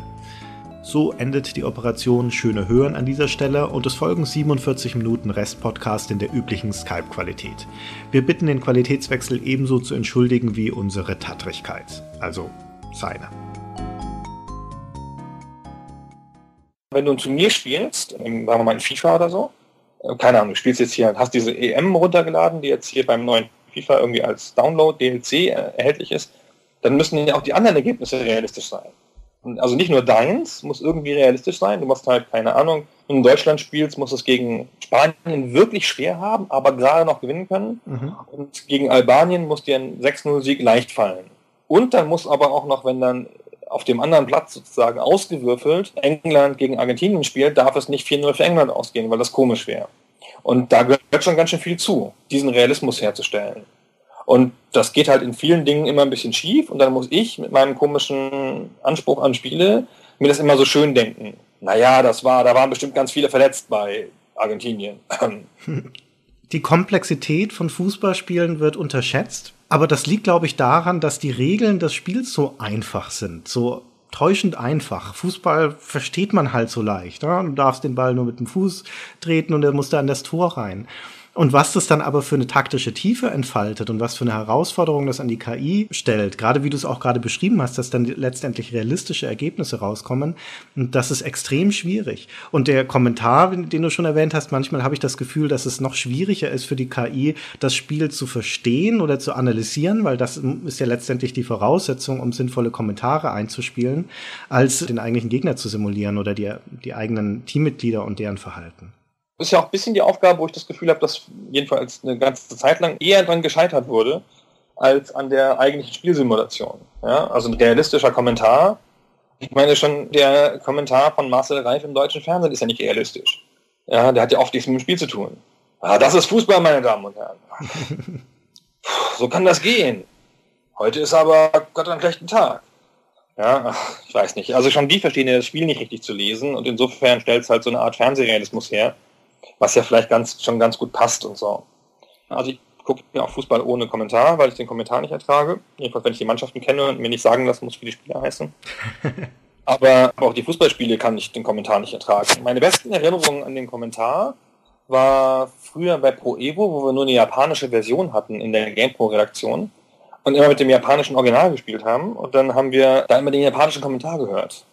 [SPEAKER 4] So endet die Operation Schöne Hören an dieser Stelle und es folgen 47 Minuten Restpodcast in der üblichen Skype-Qualität. Wir bitten den Qualitätswechsel ebenso zu entschuldigen wie unsere Tattrigkeit. Also seine.
[SPEAKER 3] Wenn du ein Turnier spielst, sagen wir mal in FIFA oder so, äh, keine Ahnung, du spielst jetzt hier, hast diese EM runtergeladen, die jetzt hier beim neuen FIFA irgendwie als Download, DLC äh, erhältlich ist, dann müssen ja auch die anderen Ergebnisse realistisch sein. Also nicht nur deins muss irgendwie realistisch sein, du musst halt, keine Ahnung, wenn du in Deutschland spielst, musst du es gegen Spanien wirklich schwer haben, aber gerade noch gewinnen können. Mhm. Und gegen Albanien muss dir ein 6-0-Sieg leicht fallen. Und dann muss aber auch noch, wenn dann auf dem anderen Platz sozusagen ausgewürfelt England gegen Argentinien spielt, darf es nicht 4-0 für England ausgehen, weil das komisch wäre. Und da gehört schon ganz schön viel zu, diesen Realismus herzustellen. Und das geht halt in vielen Dingen immer ein bisschen schief und dann muss ich mit meinem komischen Anspruch an Spiele mir das immer so schön denken. Naja, das war, da waren bestimmt ganz viele verletzt bei Argentinien.
[SPEAKER 4] Die Komplexität von Fußballspielen wird unterschätzt. Aber das liegt, glaube ich, daran, dass die Regeln des Spiels so einfach sind, so täuschend einfach. Fußball versteht man halt so leicht. Ja? Du darfst den Ball nur mit dem Fuß treten und er muss da in das Tor rein. Und was das dann aber für eine taktische Tiefe entfaltet und was für eine Herausforderung das an die KI stellt, gerade wie du es auch gerade beschrieben hast, dass dann letztendlich realistische Ergebnisse rauskommen, das ist extrem schwierig. Und der Kommentar, den du schon erwähnt hast, manchmal habe ich das Gefühl, dass es noch schwieriger ist für die KI, das Spiel zu verstehen oder zu analysieren, weil das ist ja letztendlich die Voraussetzung, um sinnvolle Kommentare einzuspielen, als den eigentlichen Gegner zu simulieren oder die, die eigenen Teammitglieder und deren Verhalten
[SPEAKER 3] ist ja auch ein bisschen die Aufgabe, wo ich das Gefühl habe, dass jedenfalls eine ganze Zeit lang eher dran gescheitert wurde, als an der eigentlichen Spielsimulation. Ja? Also ein realistischer Kommentar. Ich meine schon, der Kommentar von Marcel Reif im deutschen Fernsehen ist ja nicht realistisch. Ja, der hat ja oft nichts mit dem Spiel zu tun. Ah, das ist Fußball, meine Damen und Herren. so kann das gehen. Heute ist aber Gott ein schlechten Tag. Ja, ach, ich weiß nicht. Also schon die verstehen ja das Spiel nicht richtig zu lesen und insofern stellt es halt so eine Art Fernsehrealismus her, was ja vielleicht ganz, schon ganz gut passt und so. Also ich gucke mir auch Fußball ohne Kommentar, weil ich den Kommentar nicht ertrage. Jedenfalls, wenn ich die Mannschaften kenne und mir nicht sagen lassen muss, wie die Spieler heißen. Aber auch die Fußballspiele kann ich den Kommentar nicht ertragen. Meine besten Erinnerungen an den Kommentar war früher bei Pro Evo, wo wir nur eine japanische Version hatten in der GamePro-Redaktion und immer mit dem japanischen Original gespielt haben. Und dann haben wir da immer den japanischen Kommentar gehört.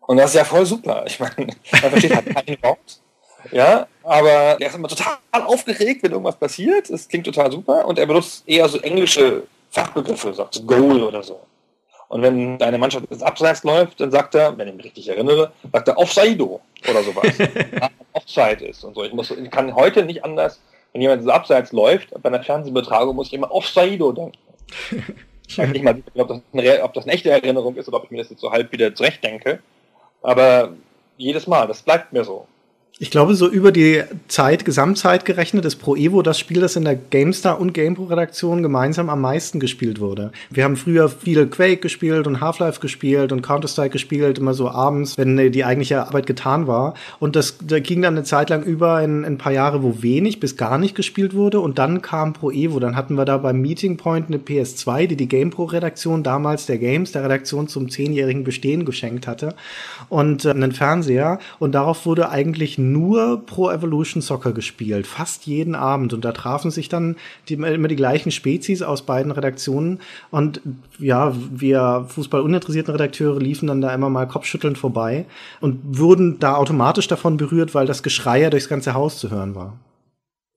[SPEAKER 3] Und das ist ja voll super. Ich meine, man versteht halt kein Wort. Ja, aber er ist immer total aufgeregt, wenn irgendwas passiert. Es klingt total super und er benutzt eher so englische Fachbegriffe, sagt Goal oder so. Und wenn deine Mannschaft ins Abseits läuft, dann sagt er, wenn ich mich richtig erinnere, sagt er Offside oder sowas. Offside ist und so. Ich, muss, ich kann heute nicht anders, wenn jemand ins Abseits läuft, bei einer Fernsehbetragung muss ich immer Offside denken. Ich weiß nicht mal, ob das, eine, ob das eine echte Erinnerung ist oder ob ich mir das jetzt so halb wieder zurecht denke. Aber jedes Mal, das bleibt mir so.
[SPEAKER 4] Ich glaube, so über die Zeit, Gesamtzeit gerechnet, ist Pro Evo das Spiel, das in der GameStar und GamePro-Redaktion gemeinsam am meisten gespielt wurde. Wir haben früher viel Quake gespielt und Half-Life gespielt und Counter-Strike gespielt, immer so abends, wenn die eigentliche Arbeit getan war. Und das da ging dann eine Zeit lang über in, in ein paar Jahre, wo wenig bis gar nicht gespielt wurde. Und dann kam Pro Evo. Dann hatten wir da beim Meeting Point eine PS2, die die GamePro-Redaktion damals der Games, der Redaktion zum zehnjährigen Bestehen geschenkt hatte. Und äh, einen Fernseher. Und darauf wurde eigentlich nur Pro Evolution Soccer gespielt, fast jeden Abend. Und da trafen sich dann die, immer die gleichen Spezies aus beiden Redaktionen. Und ja, wir fußballuninteressierten Redakteure liefen dann da immer mal kopfschüttelnd vorbei und wurden da automatisch davon berührt, weil das Geschrei ja durchs ganze Haus zu hören war.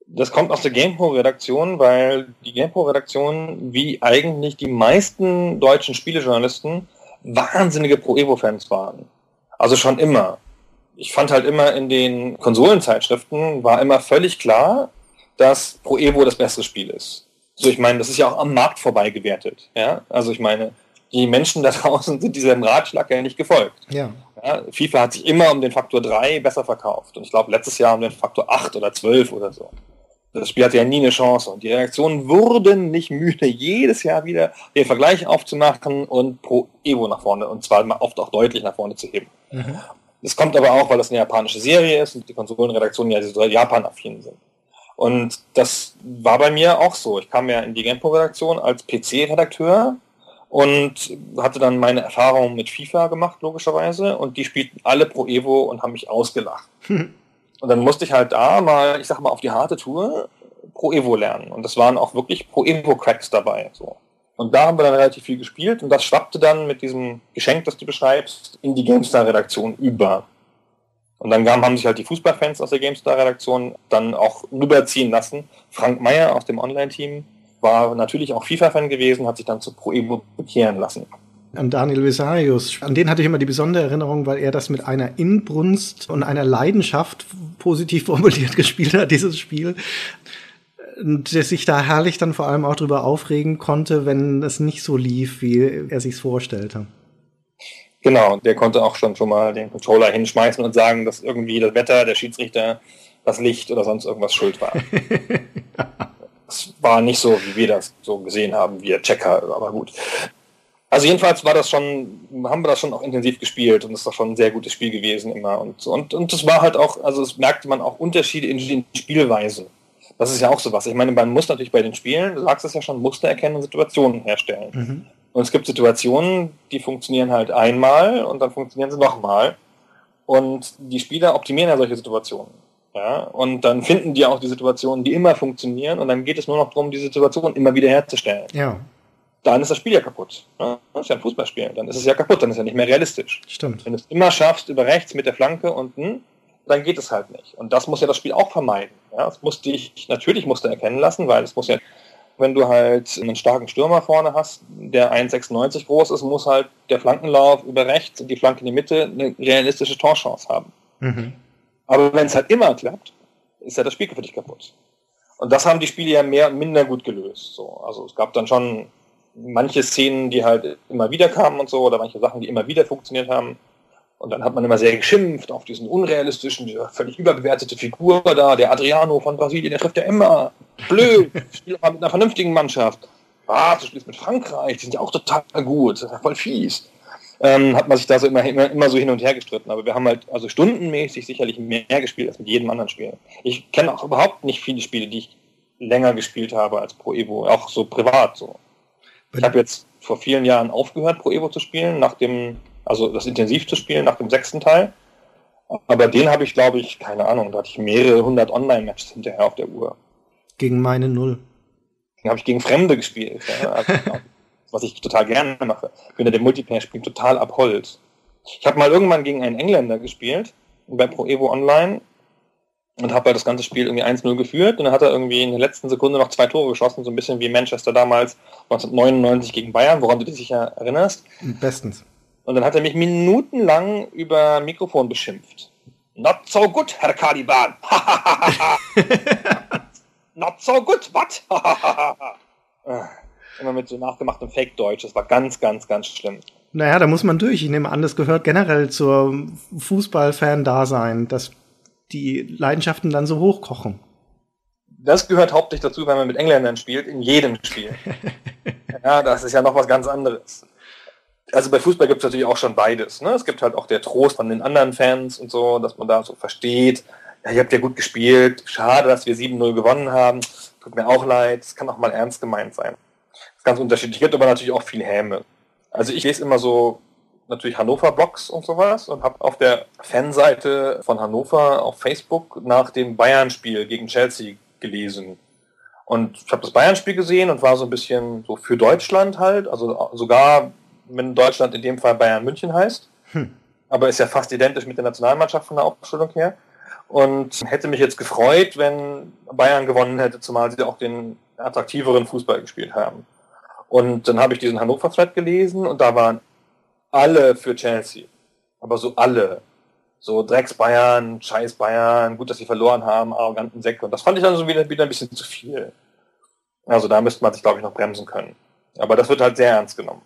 [SPEAKER 3] Das kommt aus der GamePro-Redaktion, weil die GamePro-Redaktion, wie eigentlich die meisten deutschen Spielejournalisten, wahnsinnige Pro-Evo-Fans waren. Also schon immer. Ich fand halt immer in den Konsolenzeitschriften war immer völlig klar, dass Pro Evo das beste Spiel ist. So, ich meine, das ist ja auch am Markt vorbei gewertet. Ja? Also ich meine, die Menschen da draußen sind diesem Ratschlag ja nicht gefolgt.
[SPEAKER 4] Ja.
[SPEAKER 3] ja. FIFA hat sich immer um den Faktor 3 besser verkauft. Und ich glaube, letztes Jahr um den Faktor 8 oder 12 oder so. Das Spiel hatte ja nie eine Chance. Und die Reaktionen wurden nicht müde, jedes Jahr wieder den Vergleich aufzumachen und Pro Evo nach vorne, und zwar oft auch deutlich nach vorne zu heben. Mhm. Das kommt aber auch, weil das eine japanische Serie ist und die Konsolenredaktionen ja so Japan-affin sind. Und das war bei mir auch so. Ich kam ja in die Genpo-Redaktion als PC-Redakteur und hatte dann meine Erfahrungen mit FIFA gemacht, logischerweise. Und die spielten alle Pro Evo und haben mich ausgelacht. Und dann musste ich halt da mal, ich sag mal, auf die harte Tour Pro Evo lernen. Und das waren auch wirklich Pro Evo-Cracks dabei. So. Und da haben wir dann relativ viel gespielt und das schwappte dann mit diesem Geschenk, das du beschreibst, in die GameStar-Redaktion über. Und dann haben sich halt die Fußballfans aus der GameStar-Redaktion dann auch rüberziehen lassen. Frank Meyer aus dem Online-Team war natürlich auch FIFA-Fan gewesen, hat sich dann zu Pro Evo bekehren lassen.
[SPEAKER 4] An Daniel Vesarius, an den hatte ich immer die besondere Erinnerung, weil er das mit einer Inbrunst und einer Leidenschaft positiv formuliert gespielt hat, dieses Spiel der sich da herrlich dann vor allem auch drüber aufregen konnte, wenn es nicht so lief, wie er sich's vorstellte.
[SPEAKER 3] Genau, der konnte auch schon schon mal den Controller hinschmeißen und sagen, dass irgendwie das Wetter, der Schiedsrichter, das Licht oder sonst irgendwas schuld war. Es war nicht so, wie wir das so gesehen haben, wir Checker, aber gut. Also jedenfalls war das schon, haben wir das schon auch intensiv gespielt und es ist doch schon ein sehr gutes Spiel gewesen immer und und und es war halt auch, also es merkte man auch Unterschiede in den Spielweisen. Das ist ja auch sowas. Ich meine, man muss natürlich bei den Spielen, du sagst es ja schon, Muster erkennen und Situationen herstellen. Mhm. Und es gibt Situationen, die funktionieren halt einmal und dann funktionieren sie nochmal. Und die Spieler optimieren ja solche Situationen. Ja, und dann finden die auch die Situationen, die immer funktionieren und dann geht es nur noch darum, die Situation immer wieder herzustellen.
[SPEAKER 4] Ja.
[SPEAKER 3] Dann ist das Spiel ja kaputt. Ja, das ist ja ein Fußballspiel. Dann ist es ja kaputt, dann ist es ja nicht mehr realistisch.
[SPEAKER 4] Stimmt.
[SPEAKER 3] Wenn du es immer schaffst, über rechts mit der Flanke unten, dann geht es halt nicht. Und das muss ja das Spiel auch vermeiden. Ja, es muss dich, natürlich musst du erkennen lassen, weil es muss ja, wenn du halt einen starken Stürmer vorne hast, der 1,96 groß ist, muss halt der Flankenlauf über rechts und die Flanke in die Mitte eine realistische Torchance haben. Mhm. Aber wenn es halt immer klappt, ist ja das Spiel für dich kaputt. Und das haben die Spiele ja mehr und minder gut gelöst. So. Also es gab dann schon manche Szenen, die halt immer wieder kamen und so, oder manche Sachen, die immer wieder funktioniert haben. Und dann hat man immer sehr geschimpft auf diesen unrealistischen, völlig überbewertete Figur da, der Adriano von Brasilien, der trifft ja immer. Blöd, spiel mal mit einer vernünftigen Mannschaft. Ah, du spielst mit Frankreich, die sind ja auch total gut, das ist ja voll fies. Ähm, hat man sich da so immer, immer, immer so hin und her gestritten. Aber wir haben halt also stundenmäßig sicherlich mehr gespielt als mit jedem anderen Spiel. Ich kenne auch überhaupt nicht viele Spiele, die ich länger gespielt habe als Pro Evo, auch so privat so. Ich habe jetzt vor vielen Jahren aufgehört, Pro Evo zu spielen, nach dem also das intensiv zu spielen nach dem sechsten Teil. Aber den habe ich, glaube ich, keine Ahnung, da hatte ich mehrere hundert Online-Matches hinterher auf der Uhr.
[SPEAKER 4] Gegen meine Null.
[SPEAKER 3] Den habe ich gegen Fremde gespielt, ja, also, was ich total gerne mache. Ich bin ja dem Multiplayer-Spiel total abhold. Ich habe mal irgendwann gegen einen Engländer gespielt, bei Pro Evo Online, und habe halt das ganze Spiel irgendwie 1-0 geführt und dann hat er irgendwie in der letzten Sekunde noch zwei Tore geschossen, so ein bisschen wie Manchester damals 1999 gegen Bayern, woran du dich sicher erinnerst.
[SPEAKER 4] Bestens.
[SPEAKER 3] Und dann hat er mich minutenlang über Mikrofon beschimpft. Not so good, Herr Caliban. Not so good, what? Immer mit so nachgemachtem Fake-Deutsch. Das war ganz, ganz, ganz schlimm.
[SPEAKER 4] Naja, da muss man durch. Ich nehme an, das gehört generell zur Fußballfan-Dasein, dass die Leidenschaften dann so hochkochen.
[SPEAKER 3] Das gehört hauptsächlich dazu, wenn man mit Engländern spielt, in jedem Spiel. ja, das ist ja noch was ganz anderes also bei Fußball gibt es natürlich auch schon beides. Ne? Es gibt halt auch der Trost von den anderen Fans und so, dass man da so versteht, ja, ihr habt ja gut gespielt, schade, dass wir 7-0 gewonnen haben, tut mir auch leid, es kann auch mal ernst gemeint sein. Das ist ganz unterschiedlich, gibt aber natürlich auch viel Häme. Also ich lese immer so natürlich Hannover-Blogs und sowas und habe auf der Fanseite von Hannover auf Facebook nach dem Bayern-Spiel gegen Chelsea gelesen. Und ich habe das Bayern-Spiel gesehen und war so ein bisschen so für Deutschland halt, also sogar wenn Deutschland in dem Fall Bayern München heißt. Hm. Aber ist ja fast identisch mit der Nationalmannschaft von der Aufstellung her. Und hätte mich jetzt gefreut, wenn Bayern gewonnen hätte, zumal sie auch den attraktiveren Fußball gespielt haben. Und dann habe ich diesen Hannover-Thread gelesen und da waren alle für Chelsea. Aber so alle. So Drecks Bayern, Scheiß Bayern, gut, dass sie verloren haben, arroganten Säcke. Und das fand ich dann so wieder, wieder ein bisschen zu viel. Also da müsste man sich, glaube ich, noch bremsen können. Aber das wird halt sehr ernst genommen.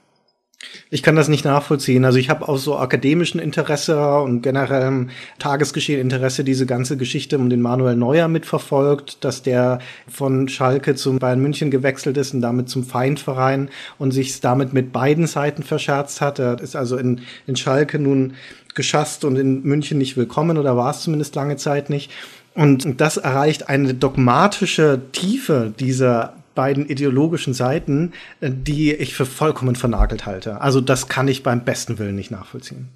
[SPEAKER 4] Ich kann das nicht nachvollziehen. Also ich habe aus so akademischen Interesse und generellem Tagesgeschehen Interesse diese ganze Geschichte um den Manuel Neuer mitverfolgt, dass der von Schalke zum Bayern München gewechselt ist und damit zum Feindverein und sich damit mit beiden Seiten verscherzt hat. Er ist also in, in Schalke nun geschasst und in München nicht willkommen oder war es zumindest lange Zeit nicht. Und das erreicht eine dogmatische Tiefe dieser beiden ideologischen Seiten, äh, die ich für vollkommen vernagelt halte. Also das kann ich beim besten Willen nicht nachvollziehen.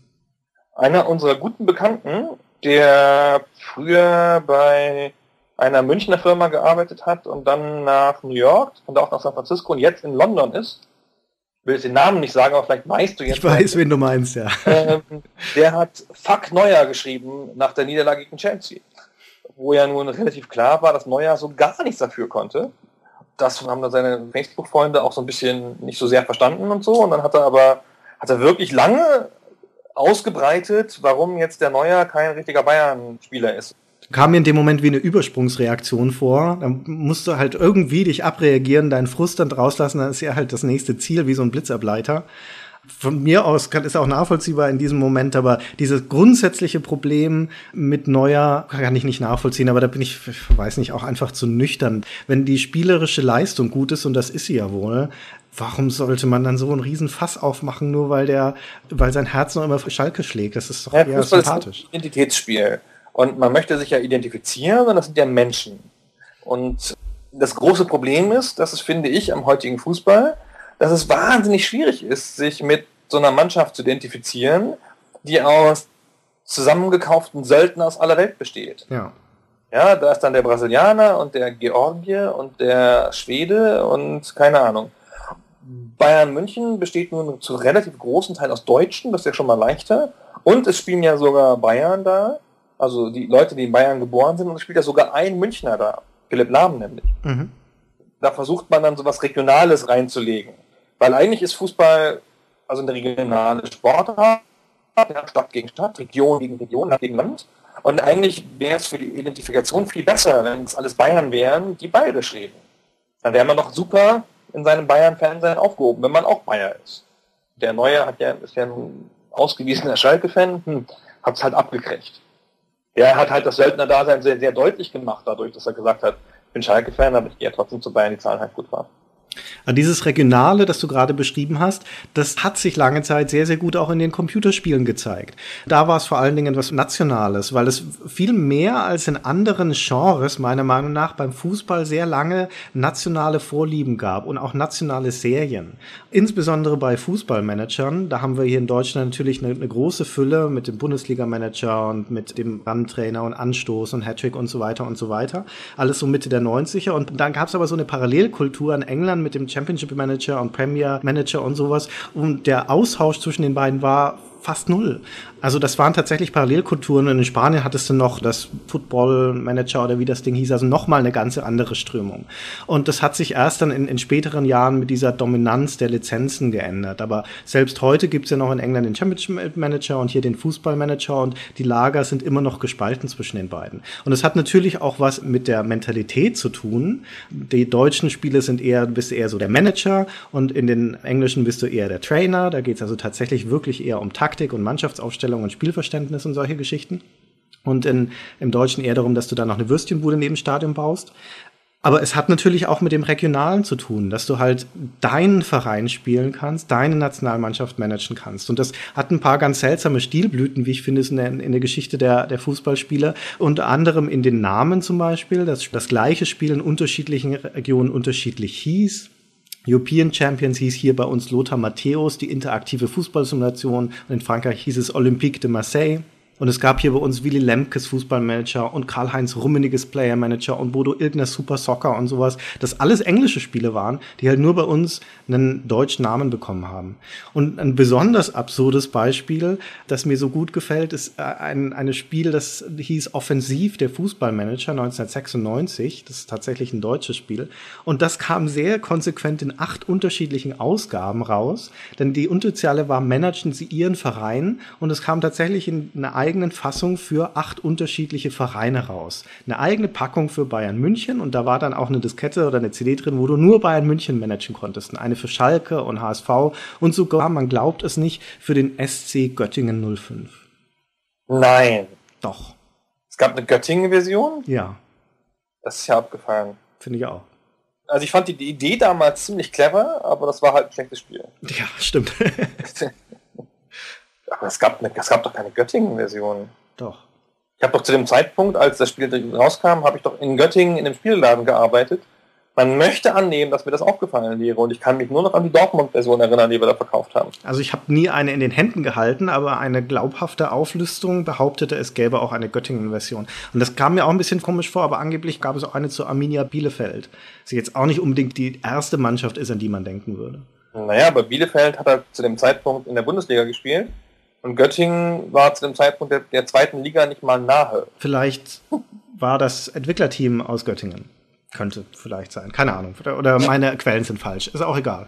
[SPEAKER 3] Einer unserer guten Bekannten, der früher bei einer Münchner Firma gearbeitet hat und dann nach New York und auch nach San Francisco und jetzt in London ist, ich will jetzt den Namen nicht sagen, aber vielleicht weißt du jetzt.
[SPEAKER 4] Ich weiß, wen du meinst, ja.
[SPEAKER 3] Ähm, der hat Fuck Neuer geschrieben nach der Niederlage gegen Chelsea. Wo ja nun relativ klar war, dass Neuer so gar nichts dafür konnte das haben dann seine Facebook-Freunde auch so ein bisschen nicht so sehr verstanden und so. Und dann hat er aber, hat er wirklich lange ausgebreitet, warum jetzt der Neuer kein richtiger Bayern-Spieler ist.
[SPEAKER 4] Kam mir in dem Moment wie eine Übersprungsreaktion vor. Dann musst du halt irgendwie dich abreagieren, deinen Frust dann rauslassen, dann ist ja halt das nächste Ziel, wie so ein Blitzableiter von mir aus kann, ist auch nachvollziehbar in diesem Moment, aber dieses grundsätzliche Problem mit Neuer kann ich nicht nachvollziehen, aber da bin ich, ich weiß nicht, auch einfach zu nüchtern. Wenn die spielerische Leistung gut ist, und das ist sie ja wohl, warum sollte man dann so einen riesen Fass aufmachen, nur weil der, weil sein Herz noch immer für Schalke schlägt? Das ist doch ja, eher sympathisch.
[SPEAKER 3] Ist ein Identitätsspiel. Und man möchte sich ja identifizieren, und das sind ja Menschen. Und das große Problem ist, das ist, finde ich, am heutigen Fußball, dass es wahnsinnig schwierig ist, sich mit so einer Mannschaft zu identifizieren, die aus zusammengekauften Söldnern aus aller Welt besteht.
[SPEAKER 4] Ja.
[SPEAKER 3] Ja, da ist dann der Brasilianer und der Georgier und der Schwede und keine Ahnung. Bayern München besteht nun zu relativ großen Teil aus Deutschen, das ist ja schon mal leichter. Und es spielen ja sogar Bayern da, also die Leute, die in Bayern geboren sind, und es spielt ja sogar ein Münchner da, Philipp Lahm nämlich. Mhm. Da versucht man dann so was Regionales reinzulegen. Weil eigentlich ist Fußball also eine regionale Sportart, Stadt gegen Stadt, Region gegen Region, Land gegen Land. Und eigentlich wäre es für die Identifikation viel besser, wenn es alles Bayern wären, die bayerisch reden. Dann wäre man noch super in seinem Bayern-Fernsehen aufgehoben, wenn man auch Bayer ist. Der Neue hat ja, ist ja ein ausgewiesener Schalke-Fan, hm, hat es halt abgekriegt. Er hat halt das Söldner-Dasein sehr, sehr deutlich gemacht, dadurch, dass er gesagt hat, bin Schalke-Fan, aber ich gehe trotzdem zu Bayern, die Zahlen halt gut waren.
[SPEAKER 4] Dieses Regionale, das du gerade beschrieben hast, das hat sich lange Zeit sehr, sehr gut auch in den Computerspielen gezeigt. Da war es vor allen Dingen etwas Nationales, weil es viel mehr als in anderen Genres meiner Meinung nach beim Fußball sehr lange nationale Vorlieben gab und auch nationale Serien. Insbesondere bei Fußballmanagern, da haben wir hier in Deutschland natürlich eine, eine große Fülle mit dem Bundesliga-Manager und mit dem Randtrainer und Anstoß und Hattrick und so weiter und so weiter. Alles so Mitte der 90er. Und dann gab es aber so eine Parallelkultur in England mit dem Championship Manager und Premier Manager und sowas. Und der Austausch zwischen den beiden war fast null. Also das waren tatsächlich Parallelkulturen und in Spanien hattest du noch das Football Manager oder wie das Ding hieß, also nochmal eine ganze andere Strömung. Und das hat sich erst dann in, in späteren Jahren mit dieser Dominanz der Lizenzen geändert. Aber selbst heute gibt's ja noch in England den Championship Manager und hier den Fußball Manager und die Lager sind immer noch gespalten zwischen den beiden. Und es hat natürlich auch was mit der Mentalität zu tun. Die deutschen Spiele sind eher, bist du eher so der Manager und in den englischen bist du eher der Trainer. Da geht's also tatsächlich wirklich eher um Taktik und Mannschaftsaufstellung und Spielverständnis und solche Geschichten. Und in, im Deutschen eher darum, dass du da noch eine Würstchenbude neben Stadion baust. Aber es hat natürlich auch mit dem Regionalen zu tun, dass du halt deinen Verein spielen kannst, deine Nationalmannschaft managen kannst. Und das hat ein paar ganz seltsame Stilblüten, wie ich finde, in der, in der Geschichte der, der Fußballspieler. Unter anderem in den Namen zum Beispiel, dass das gleiche Spiel in unterschiedlichen Regionen unterschiedlich hieß European Champions hieß hier bei uns Lothar Matthäus, die interaktive Fußballsimulation. Und in Frankreich hieß es Olympique de Marseille. Und es gab hier bei uns Willy Lemkes Fußballmanager und Karl-Heinz Rummeniges Playermanager und Bodo Ilgner Super Soccer und sowas, das alles englische Spiele waren, die halt nur bei uns einen deutschen Namen bekommen haben. Und ein besonders absurdes Beispiel, das mir so gut gefällt, ist äh, ein, ein Spiel, das hieß Offensiv der Fußballmanager 1996. Das ist tatsächlich ein deutsches Spiel. Und das kam sehr konsequent in acht unterschiedlichen Ausgaben raus, denn die Unterzahl war, managen Sie Ihren Verein und es kam tatsächlich in eine eigenen Fassung für acht unterschiedliche Vereine raus. Eine eigene Packung für Bayern München und da war dann auch eine Diskette oder eine CD drin, wo du nur Bayern München managen konntest. Eine für Schalke und HSV und sogar, man glaubt es nicht, für den SC Göttingen 05.
[SPEAKER 3] Nein.
[SPEAKER 4] Doch.
[SPEAKER 3] Es gab eine Göttingen-Version?
[SPEAKER 4] Ja.
[SPEAKER 3] Das ist ja abgefallen.
[SPEAKER 4] Finde ich auch.
[SPEAKER 3] Also ich fand die Idee damals ziemlich clever, aber das war halt ein schlechtes Spiel.
[SPEAKER 4] Ja, stimmt.
[SPEAKER 3] Aber es gab, eine, es gab doch keine Göttingen-Version.
[SPEAKER 4] Doch.
[SPEAKER 3] Ich habe doch zu dem Zeitpunkt, als das Spiel rauskam, habe ich doch in Göttingen in dem Spielladen gearbeitet. Man möchte annehmen, dass mir das aufgefallen wäre und ich kann mich nur noch an die Dortmund-Version erinnern, die wir da verkauft haben.
[SPEAKER 4] Also ich habe nie eine in den Händen gehalten, aber eine glaubhafte Auflistung behauptete, es gäbe auch eine Göttingen-Version. Und das kam mir auch ein bisschen komisch vor, aber angeblich gab es auch eine zu Arminia Bielefeld. Sie jetzt auch nicht unbedingt die erste Mannschaft ist, an die man denken würde.
[SPEAKER 3] Naja, aber Bielefeld hat er zu dem Zeitpunkt in der Bundesliga gespielt und Göttingen war zu dem Zeitpunkt der, der zweiten Liga nicht mal nahe.
[SPEAKER 4] Vielleicht war das Entwicklerteam aus Göttingen. Könnte vielleicht sein. Keine Ahnung. Oder meine Quellen sind falsch. Ist auch egal.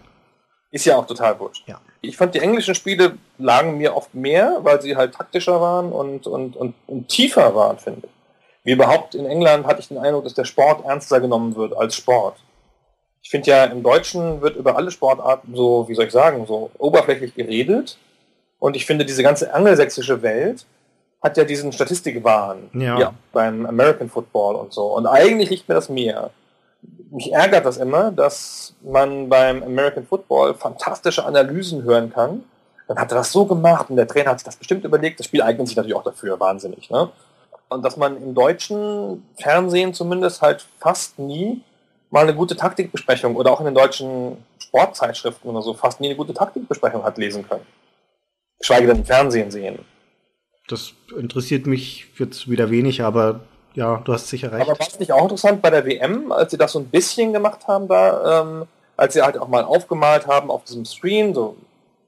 [SPEAKER 3] Ist ja auch total wurscht.
[SPEAKER 4] Ja.
[SPEAKER 3] Ich fand die englischen Spiele lagen mir oft mehr, weil sie halt taktischer waren und, und, und, und tiefer waren, finde ich. Wie überhaupt in England hatte ich den Eindruck, dass der Sport ernster genommen wird als Sport. Ich finde ja, im Deutschen wird über alle Sportarten so, wie soll ich sagen, so oberflächlich geredet und ich finde, diese ganze angelsächsische Welt hat ja diesen Statistikwahn
[SPEAKER 4] ja.
[SPEAKER 3] ja. beim American Football und so. Und eigentlich liegt mir das mehr. Mich ärgert das immer, dass man beim American Football fantastische Analysen hören kann. Dann hat er das so gemacht und der Trainer hat sich das bestimmt überlegt. Das Spiel eignet sich natürlich auch dafür, wahnsinnig. Ne? Und dass man im deutschen Fernsehen zumindest halt fast nie mal eine gute Taktikbesprechung oder auch in den deutschen Sportzeitschriften oder so fast nie eine gute Taktikbesprechung hat lesen können geschweige denn im Fernsehen sehen.
[SPEAKER 4] Das interessiert mich jetzt wieder wenig, aber ja, du hast sicher recht.
[SPEAKER 3] Aber war es nicht auch interessant bei der WM, als sie das so ein bisschen gemacht haben da, ähm, als sie halt auch mal aufgemalt haben auf diesem Screen, so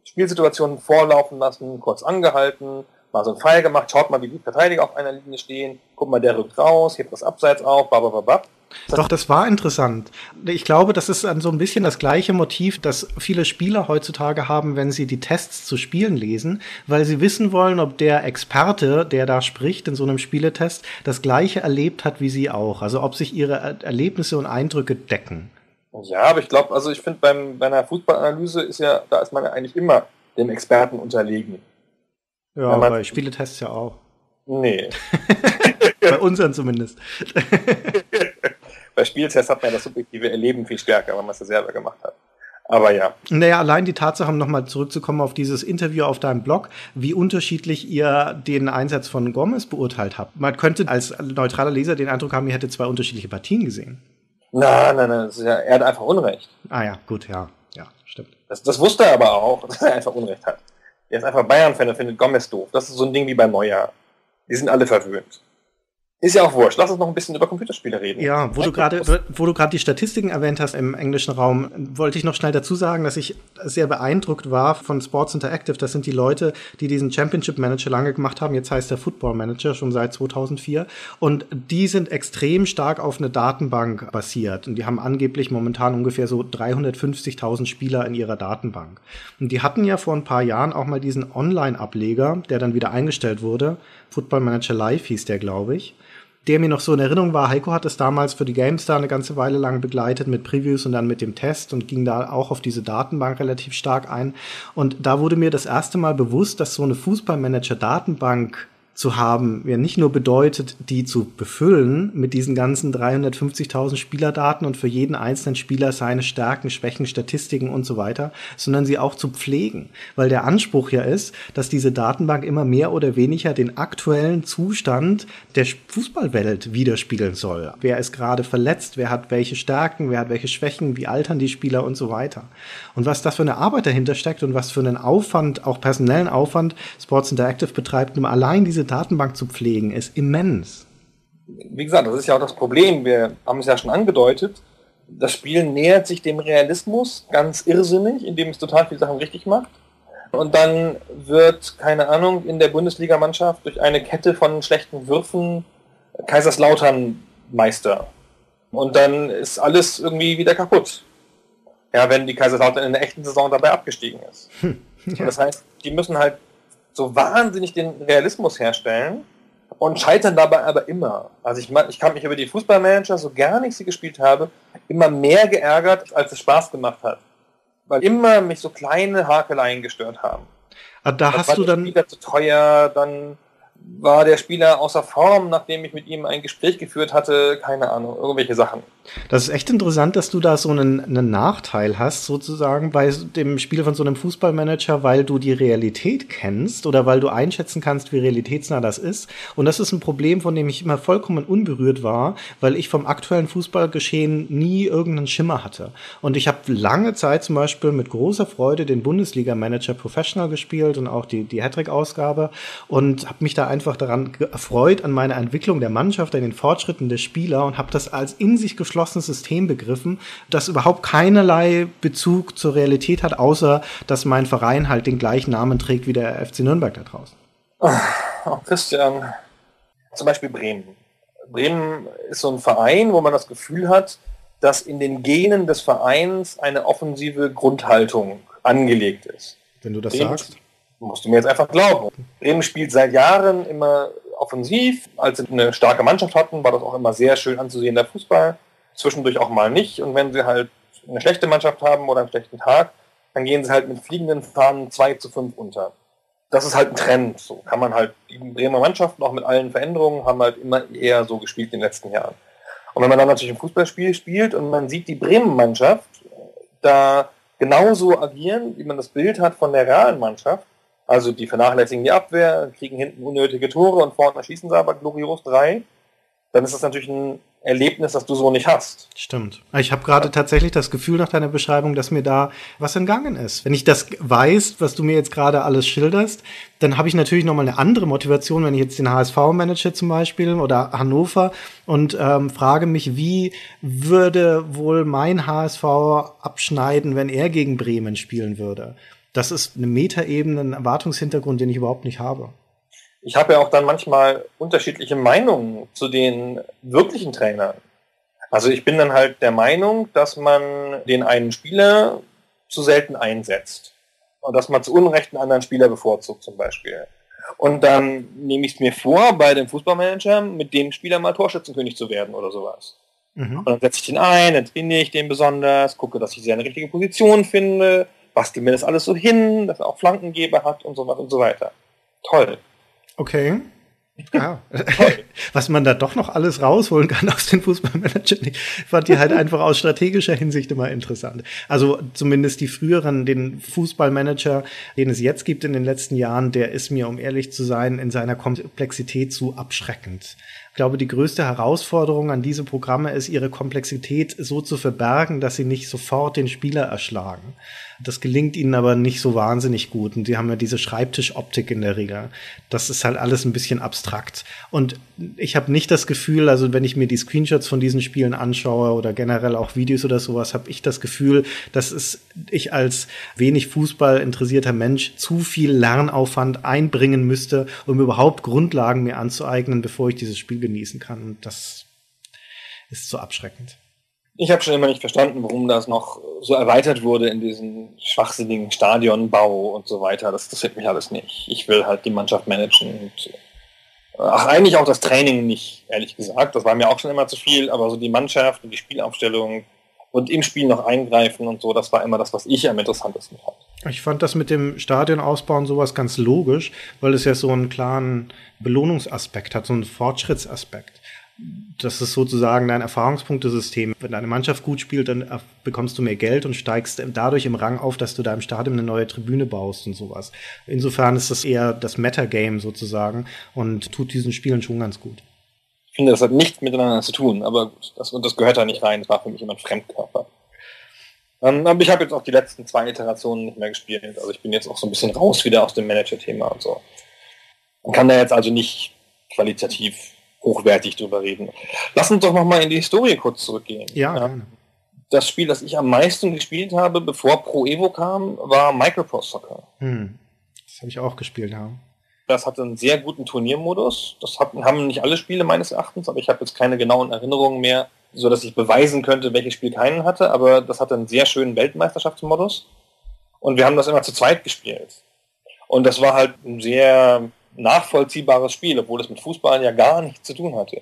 [SPEAKER 3] Spielsituationen vorlaufen lassen, kurz angehalten, mal so einen Pfeil gemacht, schaut mal, wie die Verteidiger auf einer Linie stehen, guck mal, der rückt raus, hebt das Abseits auf, babababab.
[SPEAKER 4] Doch, das war interessant. Ich glaube, das ist dann so ein bisschen das gleiche Motiv, das viele Spieler heutzutage haben, wenn sie die Tests zu Spielen lesen, weil sie wissen wollen, ob der Experte, der da spricht in so einem Spieletest, das gleiche erlebt hat wie sie auch. Also ob sich ihre Erlebnisse und Eindrücke decken.
[SPEAKER 3] Ja, aber ich glaube, also ich finde, bei einer Fußballanalyse ist ja, da ist man ja eigentlich immer dem Experten unterlegen.
[SPEAKER 4] Ja, bei Spieletests ja auch.
[SPEAKER 3] Nee.
[SPEAKER 4] bei unseren zumindest.
[SPEAKER 3] bei Spieltests hat man das subjektive Erleben viel stärker, weil man es ja selber gemacht hat. Aber ja.
[SPEAKER 4] Naja, allein die Tatsache, um nochmal zurückzukommen auf dieses Interview auf deinem Blog, wie unterschiedlich ihr den Einsatz von Gomez beurteilt habt. Man könnte als neutraler Leser den Eindruck haben, ihr hättet zwei unterschiedliche Partien gesehen.
[SPEAKER 3] Nein, nein, nein, ja, er hat einfach Unrecht.
[SPEAKER 4] Ah ja, gut, ja, ja, stimmt.
[SPEAKER 3] Das, das wusste er aber auch, dass er einfach Unrecht hat. Er ist einfach Bayern-Fan und findet Gomez doof. Das ist so ein Ding wie bei Neujahr. Die sind alle verwöhnt. Ist ja auch wurscht. Lass uns noch ein bisschen über Computerspiele reden.
[SPEAKER 4] Ja, wo du gerade, wo du gerade die Statistiken erwähnt hast im englischen Raum, wollte ich noch schnell dazu sagen, dass ich sehr beeindruckt war von Sports Interactive. Das sind die Leute, die diesen Championship Manager lange gemacht haben. Jetzt heißt der Football Manager schon seit 2004. Und die sind extrem stark auf eine Datenbank basiert. Und die haben angeblich momentan ungefähr so 350.000 Spieler in ihrer Datenbank. Und die hatten ja vor ein paar Jahren auch mal diesen Online-Ableger, der dann wieder eingestellt wurde. Football Manager Live hieß der, glaube ich der mir noch so in Erinnerung war. Heiko hat es damals für die GameStar eine ganze Weile lang begleitet mit Previews und dann mit dem Test und ging da auch auf diese Datenbank relativ stark ein. Und da wurde mir das erste Mal bewusst, dass so eine Fußballmanager-Datenbank zu haben, ja nicht nur bedeutet, die zu befüllen mit diesen ganzen 350.000 Spielerdaten und für jeden einzelnen Spieler seine Stärken, Schwächen, Statistiken und so weiter, sondern sie auch zu pflegen. Weil der Anspruch ja ist, dass diese Datenbank immer mehr oder weniger den aktuellen Zustand der Fußballwelt widerspiegeln soll. Wer ist gerade verletzt, wer hat welche Stärken, wer hat welche Schwächen, wie altern die Spieler und so weiter. Und was das für eine Arbeit dahinter steckt und was für einen Aufwand, auch personellen Aufwand Sports Interactive betreibt, um allein diese Datenbank zu pflegen, ist immens.
[SPEAKER 3] Wie gesagt, das ist ja auch das Problem. Wir haben es ja schon angedeutet. Das Spiel nähert sich dem Realismus ganz irrsinnig, indem es total viele Sachen richtig macht. Und dann wird, keine Ahnung, in der Bundesligamannschaft durch eine Kette von schlechten Würfen Kaiserslautern Meister. Und dann ist alles irgendwie wieder kaputt. Ja, wenn die Kaiserslautern in der echten Saison dabei abgestiegen ist. Hm, ja. Das heißt, die müssen halt so wahnsinnig den Realismus herstellen und scheitern dabei aber immer. Also ich, ich kann mich über die Fußballmanager, so gar nicht sie gespielt habe, immer mehr geärgert, als es Spaß gemacht hat. Weil immer mich so kleine Hakeleien gestört haben.
[SPEAKER 4] Aber ah, da das hast du dann...
[SPEAKER 3] Spieler zu teuer, dann war der Spieler außer Form, nachdem ich mit ihm ein Gespräch geführt hatte, keine Ahnung, irgendwelche Sachen.
[SPEAKER 4] Das ist echt interessant, dass du da so einen, einen, Nachteil hast, sozusagen bei dem Spiel von so einem Fußballmanager, weil du die Realität kennst oder weil du einschätzen kannst, wie realitätsnah das ist. Und das ist ein Problem, von dem ich immer vollkommen unberührt war, weil ich vom aktuellen Fußballgeschehen nie irgendeinen Schimmer hatte. Und ich habe lange Zeit zum Beispiel mit großer Freude den Bundesliga-Manager Professional gespielt und auch die, die Hattrick-Ausgabe und habe mich da einfach daran erfreut, an meiner Entwicklung der Mannschaft, an den Fortschritten der Spieler und habe das als in sich geschlossen geschlossenes System begriffen, das überhaupt keinerlei Bezug zur Realität hat, außer dass mein Verein halt den gleichen Namen trägt wie der FC Nürnberg da draußen.
[SPEAKER 3] Oh, Christian, zum Beispiel Bremen. Bremen ist so ein Verein, wo man das Gefühl hat, dass in den Genen des Vereins eine offensive Grundhaltung angelegt ist.
[SPEAKER 4] Wenn du das Bremen sagst.
[SPEAKER 3] Musst du mir jetzt einfach glauben. Bremen spielt seit Jahren immer offensiv. Als sie eine starke Mannschaft hatten, war das auch immer sehr schön anzusehen, der Fußball zwischendurch auch mal nicht. Und wenn sie halt eine schlechte Mannschaft haben oder einen schlechten Tag, dann gehen sie halt mit fliegenden Fahnen 2 zu 5 unter. Das ist halt ein Trend. So kann man halt, die Bremer Mannschaften auch mit allen Veränderungen haben halt immer eher so gespielt in den letzten Jahren. Und wenn man dann natürlich ein Fußballspiel spielt und man sieht die Bremen-Mannschaft da genauso agieren, wie man das Bild hat von der realen Mannschaft, also die vernachlässigen die Abwehr, kriegen hinten unnötige Tore und vorne schießen sie aber glorios drei, dann ist das natürlich ein Erlebnis, das du so nicht hast.
[SPEAKER 4] Stimmt. Ich habe gerade tatsächlich das Gefühl nach deiner Beschreibung, dass mir da was entgangen ist. Wenn ich das weiß, was du mir jetzt gerade alles schilderst, dann habe ich natürlich nochmal eine andere Motivation, wenn ich jetzt den HSV manage zum Beispiel oder Hannover und ähm, frage mich, wie würde wohl mein HSV abschneiden, wenn er gegen Bremen spielen würde? Das ist eine Metaebene, ein Erwartungshintergrund, den ich überhaupt nicht habe
[SPEAKER 3] ich habe ja auch dann manchmal unterschiedliche Meinungen zu den wirklichen Trainern. Also ich bin dann halt der Meinung, dass man den einen Spieler zu selten einsetzt. Und dass man zu Unrecht einen anderen Spieler bevorzugt zum Beispiel. Und dann nehme ich es mir vor, bei dem Fußballmanager mit dem Spieler mal Torschützenkönig zu werden oder sowas. Mhm. Und dann setze ich den ein, dann trainiere ich den besonders, gucke, dass ich seine richtige Position finde, bastel mir das alles so hin, dass er auch Flankengeber hat und so was und so weiter. Toll.
[SPEAKER 4] Okay. Ja. Was man da doch noch alles rausholen kann aus den Fußballmanagern, ich fand die halt einfach aus strategischer Hinsicht immer interessant. Also zumindest die früheren, den Fußballmanager, den es jetzt gibt in den letzten Jahren, der ist mir, um ehrlich zu sein, in seiner Komplexität zu abschreckend. Ich glaube, die größte Herausforderung an diese Programme ist, ihre Komplexität so zu verbergen, dass sie nicht sofort den Spieler erschlagen. Das gelingt ihnen aber nicht so wahnsinnig gut. Und die haben ja diese Schreibtischoptik in der Regel. Das ist halt alles ein bisschen abstrakt. Und ich habe nicht das Gefühl, also wenn ich mir die Screenshots von diesen Spielen anschaue oder generell auch Videos oder sowas, habe ich das Gefühl, dass es ich als wenig Fußball interessierter Mensch zu viel Lernaufwand einbringen müsste, um überhaupt Grundlagen mir anzueignen, bevor ich dieses Spiel genießen kann. Und das ist so abschreckend.
[SPEAKER 3] Ich habe schon immer nicht verstanden, warum das noch so erweitert wurde in diesen schwachsinnigen Stadionbau und so weiter. Das interessiert mich alles nicht. Ich will halt die Mannschaft managen und ach, eigentlich auch das Training nicht, ehrlich gesagt. Das war mir auch schon immer zu viel, aber so die Mannschaft und die Spielaufstellung und im Spiel noch eingreifen und so, das war immer das, was ich am interessantesten fand.
[SPEAKER 4] Ich fand das mit dem Stadionausbau und sowas ganz logisch, weil es ja so einen klaren Belohnungsaspekt hat, so einen Fortschrittsaspekt. Das ist sozusagen dein Erfahrungspunktesystem. Wenn deine Mannschaft gut spielt, dann bekommst du mehr Geld und steigst dadurch im Rang auf, dass du deinem Stadion eine neue Tribüne baust und sowas. Insofern ist das eher das Meta-Game sozusagen und tut diesen Spielen schon ganz gut.
[SPEAKER 3] Ich finde, das hat nichts miteinander zu tun, aber das, und das gehört da nicht rein. Das war für mich immer ein Fremdkörper. Ähm, aber ich habe jetzt auch die letzten zwei Iterationen nicht mehr gespielt. Also ich bin jetzt auch so ein bisschen raus wieder aus dem Manager-Thema und so. Man kann da jetzt also nicht qualitativ hochwertig drüber reden. Lass uns doch nochmal in die Historie kurz zurückgehen.
[SPEAKER 4] Ja, ja.
[SPEAKER 3] Das Spiel, das ich am meisten gespielt habe, bevor Pro Evo kam, war Micropro Soccer. Hm.
[SPEAKER 4] Das habe ich auch gespielt, ja.
[SPEAKER 3] Das hatte einen sehr guten Turniermodus. Das haben nicht alle Spiele meines Erachtens, aber ich habe jetzt keine genauen Erinnerungen mehr, so dass ich beweisen könnte, welches Spiel keinen hatte, aber das hatte einen sehr schönen Weltmeisterschaftsmodus. Und wir haben das immer zu zweit gespielt. Und das war halt ein sehr nachvollziehbares Spiel, obwohl es mit Fußball ja gar nichts zu tun hatte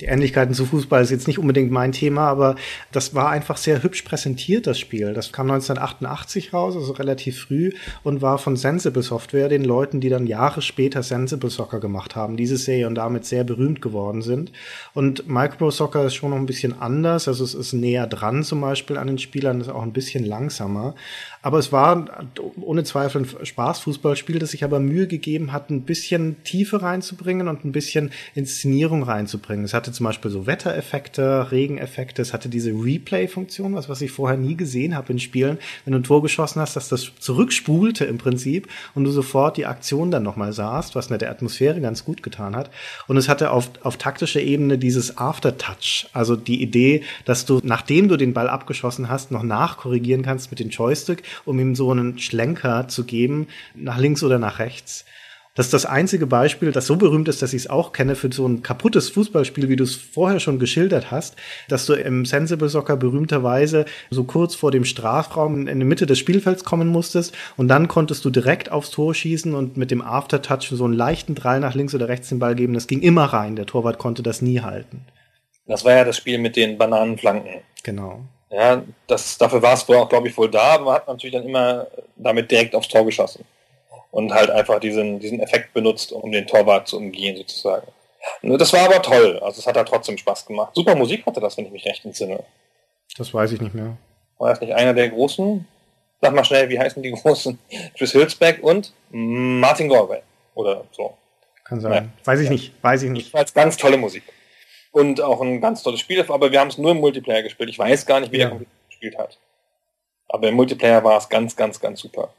[SPEAKER 4] die Ähnlichkeiten zu Fußball ist jetzt nicht unbedingt mein Thema, aber das war einfach sehr hübsch präsentiert, das Spiel. Das kam 1988 raus, also relativ früh, und war von Sensible Software, den Leuten, die dann Jahre später Sensible Soccer gemacht haben, diese Serie und damit sehr berühmt geworden sind. Und Micro Soccer ist schon noch ein bisschen anders, also es ist näher dran zum Beispiel an den Spielern, ist auch ein bisschen langsamer. Aber es war ohne Zweifel ein Spaßfußballspiel, das sich aber Mühe gegeben hat, ein bisschen Tiefe reinzubringen und ein bisschen Inszenierung reinzubringen. Es hatte zum Beispiel so Wettereffekte, Regeneffekte, es hatte diese Replay-Funktion, was, was ich vorher nie gesehen habe in Spielen. Wenn du ein Tor geschossen hast, dass das zurückspulte im Prinzip und du sofort die Aktion dann nochmal sahst, was mir der Atmosphäre ganz gut getan hat. Und es hatte auf, auf taktischer Ebene dieses Aftertouch, also die Idee, dass du, nachdem du den Ball abgeschossen hast, noch nachkorrigieren kannst mit dem Joystick um ihm so einen Schlenker zu geben, nach links oder nach rechts. Das ist das einzige Beispiel, das so berühmt ist, dass ich es auch kenne für so ein kaputtes Fußballspiel, wie du es vorher schon geschildert hast, dass du im Sensible Soccer berühmterweise so kurz vor dem Strafraum in die Mitte des Spielfelds kommen musstest und dann konntest du direkt aufs Tor schießen und mit dem Aftertouch so einen leichten Drall nach links oder rechts den Ball geben. Das ging immer rein. Der Torwart konnte das nie halten.
[SPEAKER 3] Das war ja das Spiel mit den Bananenflanken.
[SPEAKER 4] Genau.
[SPEAKER 3] Ja, das, dafür war es wohl auch, glaube ich, wohl da, aber man hat natürlich dann immer damit direkt aufs Tor geschossen. Und halt einfach diesen, diesen Effekt benutzt, um den Torwart zu umgehen, sozusagen. Das war aber toll. Also es hat halt trotzdem Spaß gemacht. Super Musik hatte das, wenn ich mich recht entsinne.
[SPEAKER 4] Das weiß ich nicht mehr.
[SPEAKER 3] War das nicht einer der großen? Sag mal schnell, wie heißen die großen? Chris Hülsbeck und Martin Gorway. Oder so.
[SPEAKER 4] Kann sein. Ja. Weiß ich nicht. Weiß ich nicht.
[SPEAKER 3] Als ganz tolle Musik und auch ein ganz tolles Spiel, aber wir haben es nur im Multiplayer gespielt. Ich weiß gar nicht, wie ja. der Computer gespielt hat. Aber im Multiplayer war es ganz, ganz, ganz super.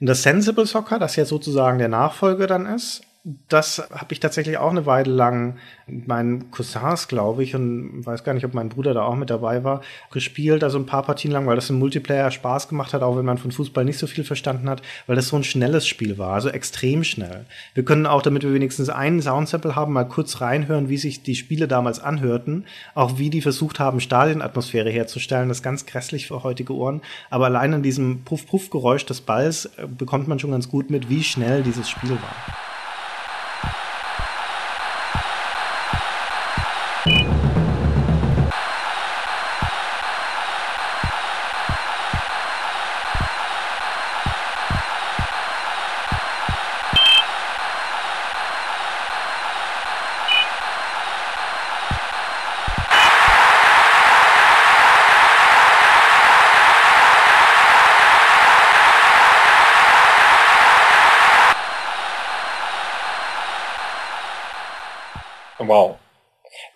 [SPEAKER 4] Und das Sensible Soccer, das ja sozusagen der Nachfolger dann ist, das habe ich tatsächlich auch eine Weile lang mit meinen Cousins, glaube ich, und weiß gar nicht, ob mein Bruder da auch mit dabei war, gespielt, also ein paar Partien lang, weil das im Multiplayer Spaß gemacht hat, auch wenn man von Fußball nicht so viel verstanden hat, weil das so ein schnelles Spiel war, also extrem schnell. Wir können auch, damit wir wenigstens einen Soundsample haben, mal kurz reinhören, wie sich die Spiele damals anhörten, auch wie die versucht haben, Stadionatmosphäre herzustellen. Das ist ganz grässlich für heutige Ohren, aber allein an diesem Puff-Puff-Geräusch des Balls äh, bekommt man schon ganz gut mit, wie schnell dieses Spiel war.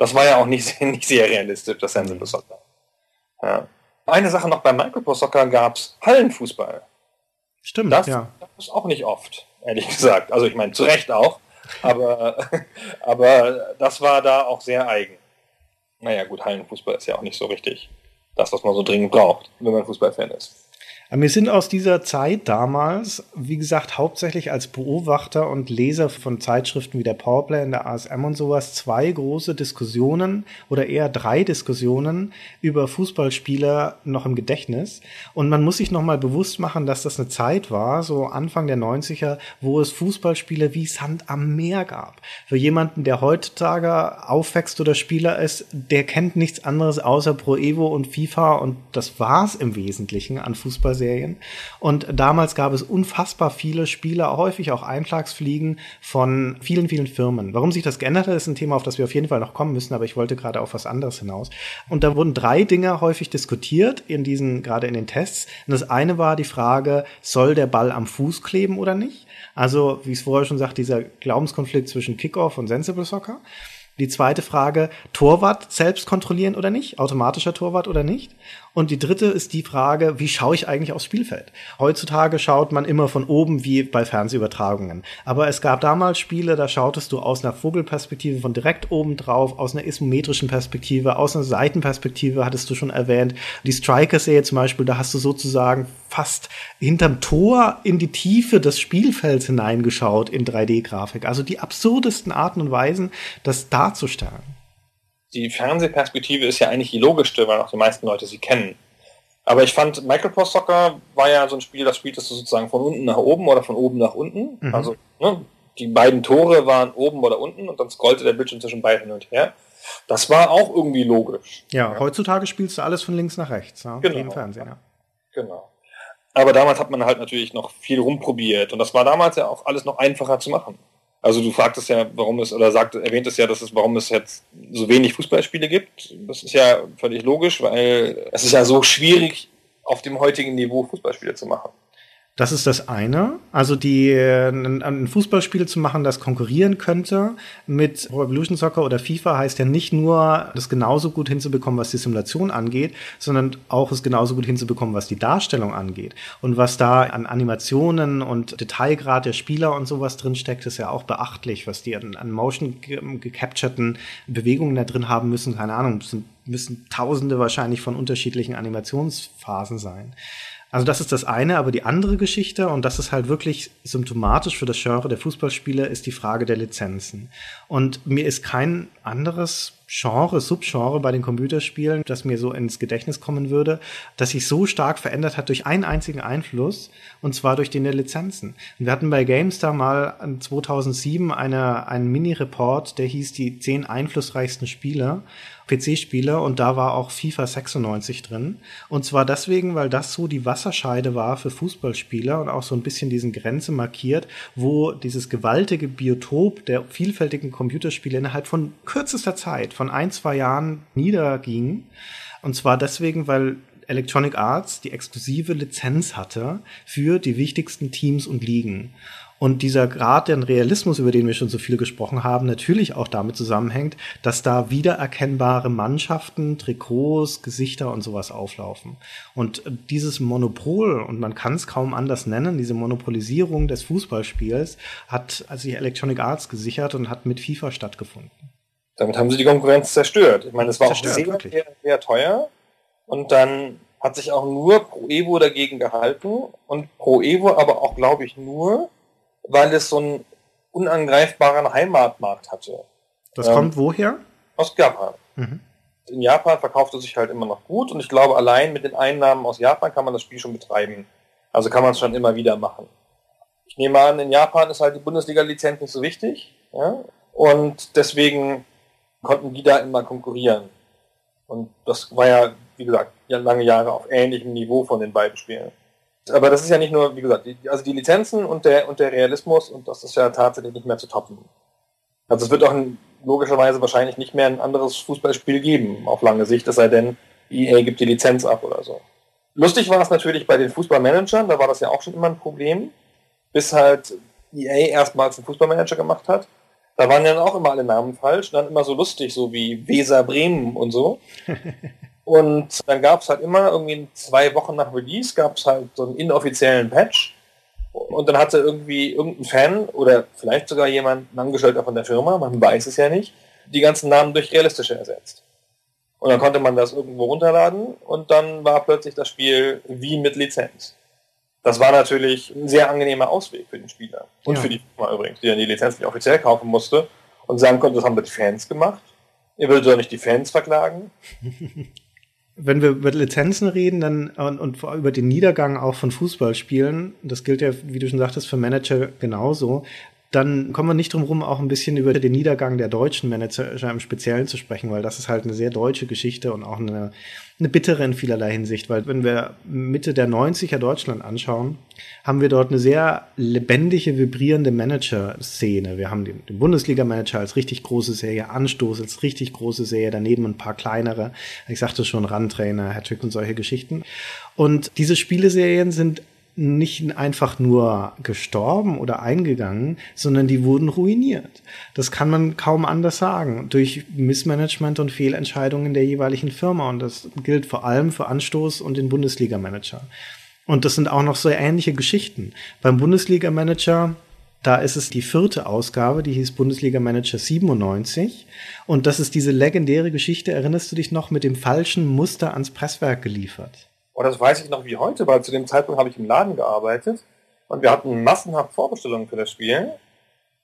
[SPEAKER 3] Das war ja auch nicht, nicht sehr realistisch, das Sensible Soccer. Ja. Eine Sache noch beim Micropro Soccer gab es Hallenfußball.
[SPEAKER 4] Stimmt,
[SPEAKER 3] das,
[SPEAKER 4] ja.
[SPEAKER 3] Das ist auch nicht oft, ehrlich gesagt. Also ich meine, zu Recht auch, aber, aber das war da auch sehr eigen. Naja gut, Hallenfußball ist ja auch nicht so richtig das, was man so dringend braucht, wenn man Fußballfan ist.
[SPEAKER 4] Wir sind aus dieser Zeit damals, wie gesagt, hauptsächlich als Beobachter und Leser von Zeitschriften wie der Powerplay und der ASM und sowas, zwei große Diskussionen oder eher drei Diskussionen über Fußballspieler noch im Gedächtnis. Und man muss sich nochmal bewusst machen, dass das eine Zeit war, so Anfang der 90er, wo es Fußballspieler wie Sand am Meer gab. Für jemanden, der heutzutage aufwächst oder Spieler ist, der kennt nichts anderes außer Pro Evo und FIFA und das war's im Wesentlichen an Fußball Fußballerserien. Und damals gab es unfassbar viele Spiele, häufig auch Einschlagsfliegen von vielen, vielen Firmen. Warum sich das geändert hat, ist ein Thema, auf das wir auf jeden Fall noch kommen müssen, aber ich wollte gerade auf was anderes hinaus. Und da wurden drei Dinge häufig diskutiert in diesen, gerade in den Tests. Und das eine war die Frage, soll der Ball am Fuß kleben oder nicht? Also, wie es vorher schon sagt, dieser Glaubenskonflikt zwischen Kickoff und Sensible Soccer. Die zweite Frage, Torwart selbst kontrollieren oder nicht? Automatischer Torwart oder nicht? Und die dritte ist die Frage, wie schaue ich eigentlich aufs Spielfeld? Heutzutage schaut man immer von oben wie bei Fernsehübertragungen. Aber es gab damals Spiele, da schautest du aus einer Vogelperspektive von direkt oben drauf, aus einer isometrischen Perspektive, aus einer Seitenperspektive, hattest du schon erwähnt. Die Striker-Serie zum Beispiel, da hast du sozusagen fast hinterm Tor in die Tiefe des Spielfelds hineingeschaut in 3D-Grafik. Also die absurdesten Arten und Weisen, das darzustellen
[SPEAKER 3] die Fernsehperspektive ist ja eigentlich die logischste, weil auch die meisten Leute sie kennen. Aber ich fand, Microprose Soccer war ja so ein Spiel, das spieltest du sozusagen von unten nach oben oder von oben nach unten. Mhm. Also ne, die beiden Tore waren oben oder unten und dann scrollte der Bildschirm zwischen beiden hin und her. Das war auch irgendwie logisch.
[SPEAKER 4] Ja, ja. heutzutage spielst du alles von links nach rechts, ja,
[SPEAKER 3] genau. im Fernsehen. Ja. Genau. Aber damals hat man halt natürlich noch viel rumprobiert und das war damals ja auch alles noch einfacher zu machen. Also du fragtest ja, warum es, oder sagt, erwähnt es ja, dass es, warum es jetzt so wenig Fußballspiele gibt. Das ist ja völlig logisch, weil es ist ja so schwierig, auf dem heutigen Niveau Fußballspiele zu machen.
[SPEAKER 4] Das ist das eine. Also die ein, ein Fußballspiel zu machen, das konkurrieren könnte mit Pro Evolution Soccer oder FIFA, heißt ja nicht nur, das genauso gut hinzubekommen, was die Simulation angeht, sondern auch es genauso gut hinzubekommen, was die Darstellung angeht. Und was da an Animationen und Detailgrad der Spieler und sowas drin steckt, ist ja auch beachtlich, was die an, an Motion gecapturten Bewegungen da drin haben müssen. Keine Ahnung, müssen Tausende wahrscheinlich von unterschiedlichen Animationsphasen sein. Also das ist das eine, aber die andere Geschichte, und das ist halt wirklich symptomatisch für das Genre der Fußballspiele, ist die Frage der Lizenzen. Und mir ist kein anderes Genre, Subgenre bei den Computerspielen, das mir so ins Gedächtnis kommen würde, das sich so stark verändert hat durch einen einzigen Einfluss, und zwar durch den der Lizenzen. Wir hatten bei GameStar mal 2007 eine, einen Mini-Report, der hieß die zehn einflussreichsten Spiele. PC-Spiele und da war auch FIFA 96 drin. Und zwar deswegen, weil das so die Wasserscheide war für Fußballspieler und auch so ein bisschen diesen Grenze markiert, wo dieses gewaltige Biotop der vielfältigen Computerspiele innerhalb von kürzester Zeit, von ein, zwei Jahren niederging. Und zwar deswegen, weil Electronic Arts die exklusive Lizenz hatte für die wichtigsten Teams und Ligen. Und dieser Grad den Realismus, über den wir schon so viel gesprochen haben, natürlich auch damit zusammenhängt, dass da wiedererkennbare Mannschaften, Trikots, Gesichter und sowas auflaufen. Und dieses Monopol, und man kann es kaum anders nennen, diese Monopolisierung des Fußballspiels hat sich Electronic Arts gesichert und hat mit FIFA stattgefunden.
[SPEAKER 3] Damit haben sie die Konkurrenz zerstört. Ich meine, es war zerstört, auch sehr, sehr, sehr teuer. Und dann hat sich auch nur Pro Evo dagegen gehalten und Pro Evo aber auch, glaube ich, nur, weil es so einen unangreifbaren Heimatmarkt hatte.
[SPEAKER 4] Das ähm, kommt woher?
[SPEAKER 3] Aus Japan. Mhm. In Japan verkauft es sich halt immer noch gut und ich glaube, allein mit den Einnahmen aus Japan kann man das Spiel schon betreiben. Also kann man es schon immer wieder machen. Ich nehme an, in Japan ist halt die Bundesliga-Lizenz nicht so wichtig. Ja? Und deswegen konnten die da immer konkurrieren. Und das war ja, wie gesagt, lange Jahre auf ähnlichem Niveau von den beiden Spielen aber das ist ja nicht nur, wie gesagt, die, also die Lizenzen und der, und der Realismus und das ist ja tatsächlich nicht mehr zu toppen. Also es wird auch ein, logischerweise wahrscheinlich nicht mehr ein anderes Fußballspiel geben auf lange Sicht, es sei denn, EA gibt die Lizenz ab oder so. Lustig war es natürlich bei den Fußballmanagern, da war das ja auch schon immer ein Problem, bis halt EA erstmals einen Fußballmanager gemacht hat. Da waren dann auch immer alle Namen falsch, dann immer so lustig, so wie Weser Bremen und so. Und dann gab es halt immer irgendwie zwei Wochen nach Release gab es halt so einen inoffiziellen Patch. Und dann hatte irgendwie irgendein Fan oder vielleicht sogar jemand, ein Angestellter von der Firma, man weiß es ja nicht, die ganzen Namen durch realistische ersetzt. Und dann konnte man das irgendwo runterladen und dann war plötzlich das Spiel wie mit Lizenz. Das war natürlich ein sehr angenehmer Ausweg für den Spieler. Und ja. für die Firma übrigens, die dann die Lizenz nicht offiziell kaufen musste und sagen konnte, das haben wir die Fans gemacht. Ihr würdet doch nicht die Fans verklagen.
[SPEAKER 4] wenn wir über Lizenzen reden dann und, und über den Niedergang auch von Fußballspielen, das gilt ja, wie du schon sagtest, für Manager genauso, dann kommen wir nicht drum rum, auch ein bisschen über den Niedergang der deutschen Manager im Speziellen zu sprechen, weil das ist halt eine sehr deutsche Geschichte und auch eine, eine bittere in vielerlei Hinsicht, weil wenn wir Mitte der 90er Deutschland anschauen, haben wir dort eine sehr lebendige, vibrierende Manager-Szene. Wir haben den, den Bundesliga-Manager als richtig große Serie, Anstoß als richtig große Serie, daneben ein paar kleinere, ich sagte schon, Randtrainer, Hattrick und solche Geschichten. Und diese Spieleserien sind nicht einfach nur gestorben oder eingegangen, sondern die wurden ruiniert. Das kann man kaum anders sagen. Durch Missmanagement und Fehlentscheidungen der jeweiligen Firma. Und das gilt vor allem für Anstoß und den Bundesliga-Manager. Und das sind auch noch so ähnliche Geschichten. Beim Bundesliga-Manager da ist es die vierte Ausgabe, die hieß Bundesliga Manager 97. Und das ist diese legendäre Geschichte, erinnerst du dich noch, mit dem falschen Muster ans Presswerk geliefert?
[SPEAKER 3] Und das weiß ich noch wie heute, weil zu dem Zeitpunkt habe ich im Laden gearbeitet und wir hatten massenhaft Vorbestellungen für das Spiel.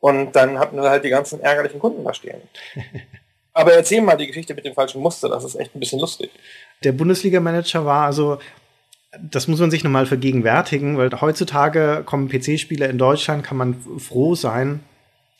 [SPEAKER 3] Und dann hatten wir halt die ganzen ärgerlichen Kunden da stehen. Aber erzähl mal die Geschichte mit dem falschen Muster, das ist echt ein bisschen lustig.
[SPEAKER 4] Der Bundesliga-Manager war also, das muss man sich nochmal vergegenwärtigen, weil heutzutage kommen PC-Spieler in Deutschland, kann man froh sein,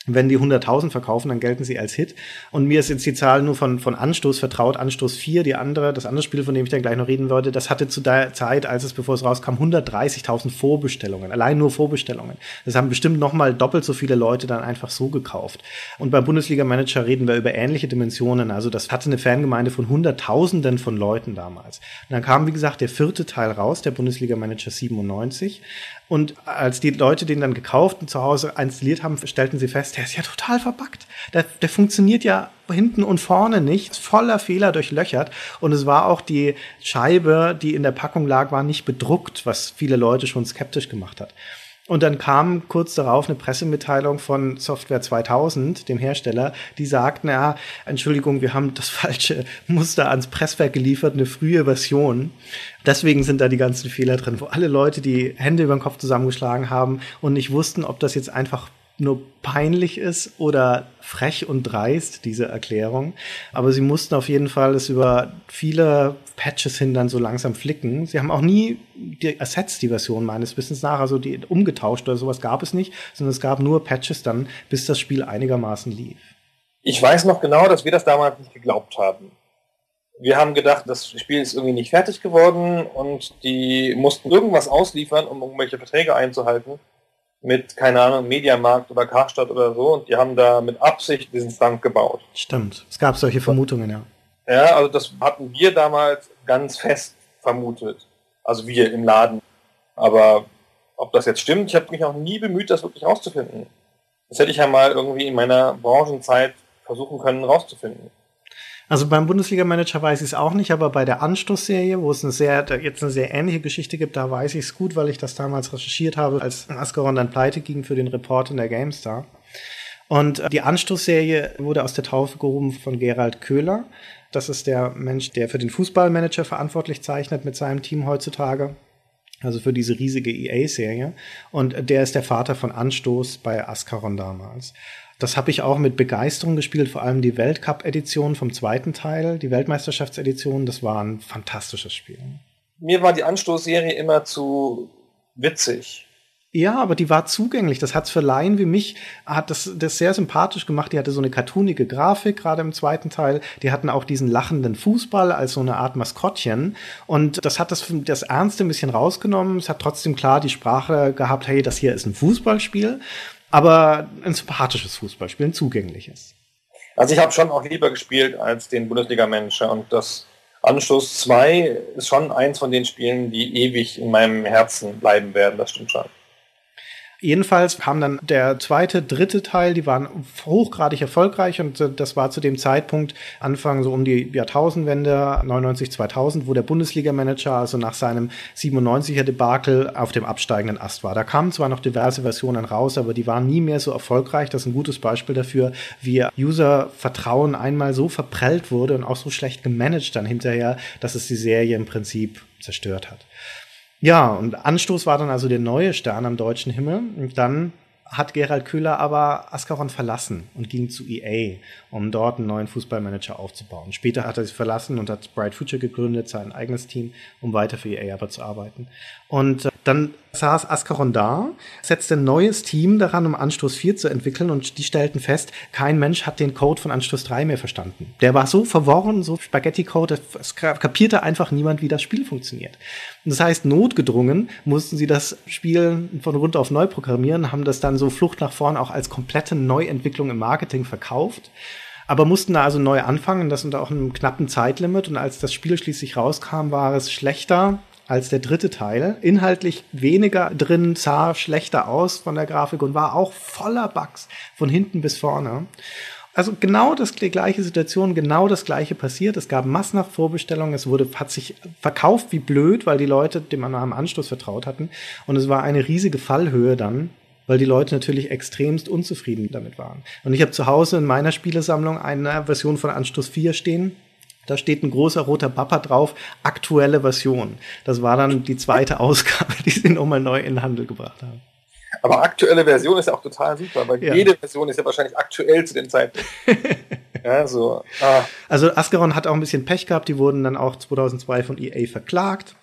[SPEAKER 4] wenn die 100.000 verkaufen, dann gelten sie als Hit. Und mir ist jetzt die Zahl nur von, von Anstoß vertraut. Anstoß 4, die andere, das andere Spiel, von dem ich dann gleich noch reden wollte, das hatte zu der Zeit, als es, bevor es rauskam, 130.000 Vorbestellungen. Allein nur Vorbestellungen. Das haben bestimmt nochmal doppelt so viele Leute dann einfach so gekauft. Und beim Bundesliga-Manager reden wir über ähnliche Dimensionen. Also das hatte eine Fangemeinde von Hunderttausenden von Leuten damals. Und dann kam, wie gesagt, der vierte Teil raus, der Bundesliga-Manager 97. Und als die Leute den dann gekauft und zu Hause installiert haben, stellten sie fest, der ist ja total verbuggt. Der, der funktioniert ja hinten und vorne nicht, voller Fehler durchlöchert. Und es war auch die Scheibe, die in der Packung lag, war nicht bedruckt, was viele Leute schon skeptisch gemacht hat. Und dann kam kurz darauf eine Pressemitteilung von Software 2000, dem Hersteller, die sagten, ja, Entschuldigung, wir haben das falsche Muster ans Presswerk geliefert, eine frühe Version. Deswegen sind da die ganzen Fehler drin, wo alle Leute die Hände über den Kopf zusammengeschlagen haben und nicht wussten, ob das jetzt einfach nur peinlich ist oder frech und dreist, diese Erklärung. Aber sie mussten auf jeden Fall es über viele Patches hin dann so langsam flicken. Sie haben auch nie die ersetzt, die Version meines Wissens nach, also die umgetauscht oder sowas gab es nicht, sondern es gab nur Patches dann, bis das Spiel einigermaßen lief.
[SPEAKER 3] Ich weiß noch genau, dass wir das damals nicht geglaubt haben. Wir haben gedacht, das Spiel ist irgendwie nicht fertig geworden und die mussten irgendwas ausliefern, um irgendwelche Verträge einzuhalten mit, keine Ahnung, Mediamarkt oder Karstadt oder so und die haben da mit Absicht diesen Stand gebaut.
[SPEAKER 4] Stimmt, es gab solche Vermutungen, ja.
[SPEAKER 3] Ja, also das hatten wir damals ganz fest vermutet. Also wir im Laden. Aber ob das jetzt stimmt, ich habe mich auch nie bemüht, das wirklich rauszufinden. Das hätte ich ja mal irgendwie in meiner Branchenzeit versuchen können rauszufinden.
[SPEAKER 4] Also beim Bundesliga-Manager weiß ich es auch nicht, aber bei der Anstoßserie, wo es eine sehr, jetzt eine sehr ähnliche Geschichte gibt, da weiß ich es gut, weil ich das damals recherchiert habe, als Ascaron dann pleite ging für den Report in der GameStar. Und die Anstoßserie wurde aus der Taufe gehoben von Gerald Köhler. Das ist der Mensch, der für den Fußballmanager verantwortlich zeichnet mit seinem Team heutzutage. Also für diese riesige EA-Serie. Und der ist der Vater von Anstoß bei Ascaron damals. Das habe ich auch mit Begeisterung gespielt, vor allem die Weltcup-Edition vom zweiten Teil, die Weltmeisterschaftsedition, das war ein fantastisches Spiel.
[SPEAKER 3] Mir war die Anstoßserie immer zu witzig.
[SPEAKER 4] Ja, aber die war zugänglich. Das hat's für Laien wie mich, hat das, das sehr sympathisch gemacht. Die hatte so eine cartoonige Grafik, gerade im zweiten Teil. Die hatten auch diesen lachenden Fußball als so eine Art Maskottchen. Und das hat das, das Ernste ein bisschen rausgenommen. Es hat trotzdem klar die Sprache gehabt, hey, das hier ist ein Fußballspiel aber ein sympathisches Fußballspiel, ein zugängliches.
[SPEAKER 3] Also ich habe schon auch lieber gespielt als den Bundesliga-Manager und das Anschluss 2 ist schon eins von den Spielen, die ewig in meinem Herzen bleiben werden, das stimmt schon.
[SPEAKER 4] Jedenfalls kam dann der zweite, dritte Teil, die waren hochgradig erfolgreich und das war zu dem Zeitpunkt Anfang so um die Jahrtausendwende 99 2000, wo der Bundesliga-Manager also nach seinem 97er Debakel auf dem absteigenden Ast war. Da kamen zwar noch diverse Versionen raus, aber die waren nie mehr so erfolgreich. Das ist ein gutes Beispiel dafür, wie User-Vertrauen einmal so verprellt wurde und auch so schlecht gemanagt dann hinterher, dass es die Serie im Prinzip zerstört hat. Ja, und Anstoß war dann also der neue Stern am deutschen Himmel. Und dann hat Gerald Köhler aber Ascaron verlassen und ging zu EA, um dort einen neuen Fußballmanager aufzubauen. Später hat er sich verlassen und hat Bright Future gegründet, sein eigenes Team, um weiter für EA aber zu arbeiten. Und äh, Dann saß Ascaron da, setzte ein neues Team daran, um Anstoß 4 zu entwickeln und die stellten fest, kein Mensch hat den Code von Anstoß 3 mehr verstanden. Der war so verworren, so Spaghetti-Code, es kapierte einfach niemand, wie das Spiel funktioniert. Das heißt, notgedrungen mussten sie das Spiel von Grund auf neu programmieren, haben das dann so Flucht nach vorn auch als komplette Neuentwicklung im Marketing verkauft aber mussten da also neu anfangen, das unter auch einem knappen Zeitlimit. Und als das Spiel schließlich rauskam, war es schlechter als der dritte Teil. Inhaltlich weniger drin, sah schlechter aus von der Grafik und war auch voller Bugs von hinten bis vorne. Also genau das die gleiche Situation, genau das gleiche passiert. Es gab massenhaft Vorbestellungen, es wurde, hat sich verkauft wie blöd, weil die Leute dem am Anstoß vertraut hatten. Und es war eine riesige Fallhöhe dann, weil die Leute natürlich extremst unzufrieden damit waren. Und ich habe zu Hause in meiner Spielesammlung eine Version von Anstoß 4 stehen da steht ein großer roter Papa drauf, aktuelle Version. Das war dann die zweite Ausgabe, die sie nochmal neu in den Handel gebracht haben.
[SPEAKER 3] Aber aktuelle Version ist ja auch total super, weil ja. jede Version ist ja wahrscheinlich aktuell zu dem Zeitpunkt. ja, so.
[SPEAKER 4] Ah. Also Ascaron hat auch ein bisschen Pech gehabt, die wurden dann auch 2002 von EA verklagt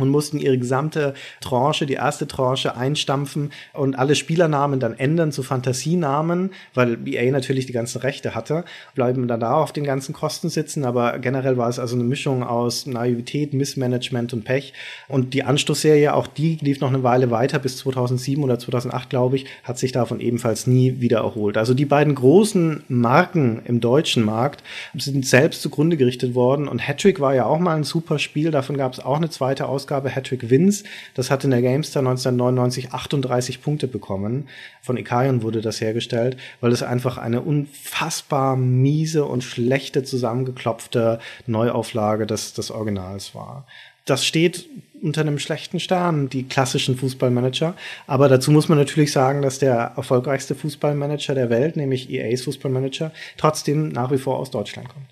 [SPEAKER 4] und mussten ihre gesamte Tranche, die erste Tranche einstampfen und alle Spielernamen dann ändern zu Fantasienamen, weil EA natürlich die ganzen Rechte hatte, bleiben dann da auf den ganzen Kosten sitzen, aber generell war es also eine Mischung aus Naivität, Missmanagement und Pech. Und die Anstoßserie, auch die lief noch eine Weile weiter bis 2007 oder 2008, glaube ich, hat sich davon ebenfalls nie wieder erholt. Also die beiden großen Marken im deutschen Markt sind selbst zugrunde gerichtet worden. Und Hattrick war ja auch mal ein super Spiel, davon gab es auch eine zweite Ausgabe Ausgabe Hattrick Wins. Das hat in der GameStar 1999 38 Punkte bekommen. Von Ikarion wurde das hergestellt, weil es einfach eine unfassbar miese und schlechte zusammengeklopfte Neuauflage des, des Originals war. Das steht unter einem schlechten Stern, die klassischen Fußballmanager. Aber dazu muss man natürlich sagen, dass der erfolgreichste Fußballmanager der Welt, nämlich EAs Fußballmanager, trotzdem nach wie vor aus Deutschland kommt.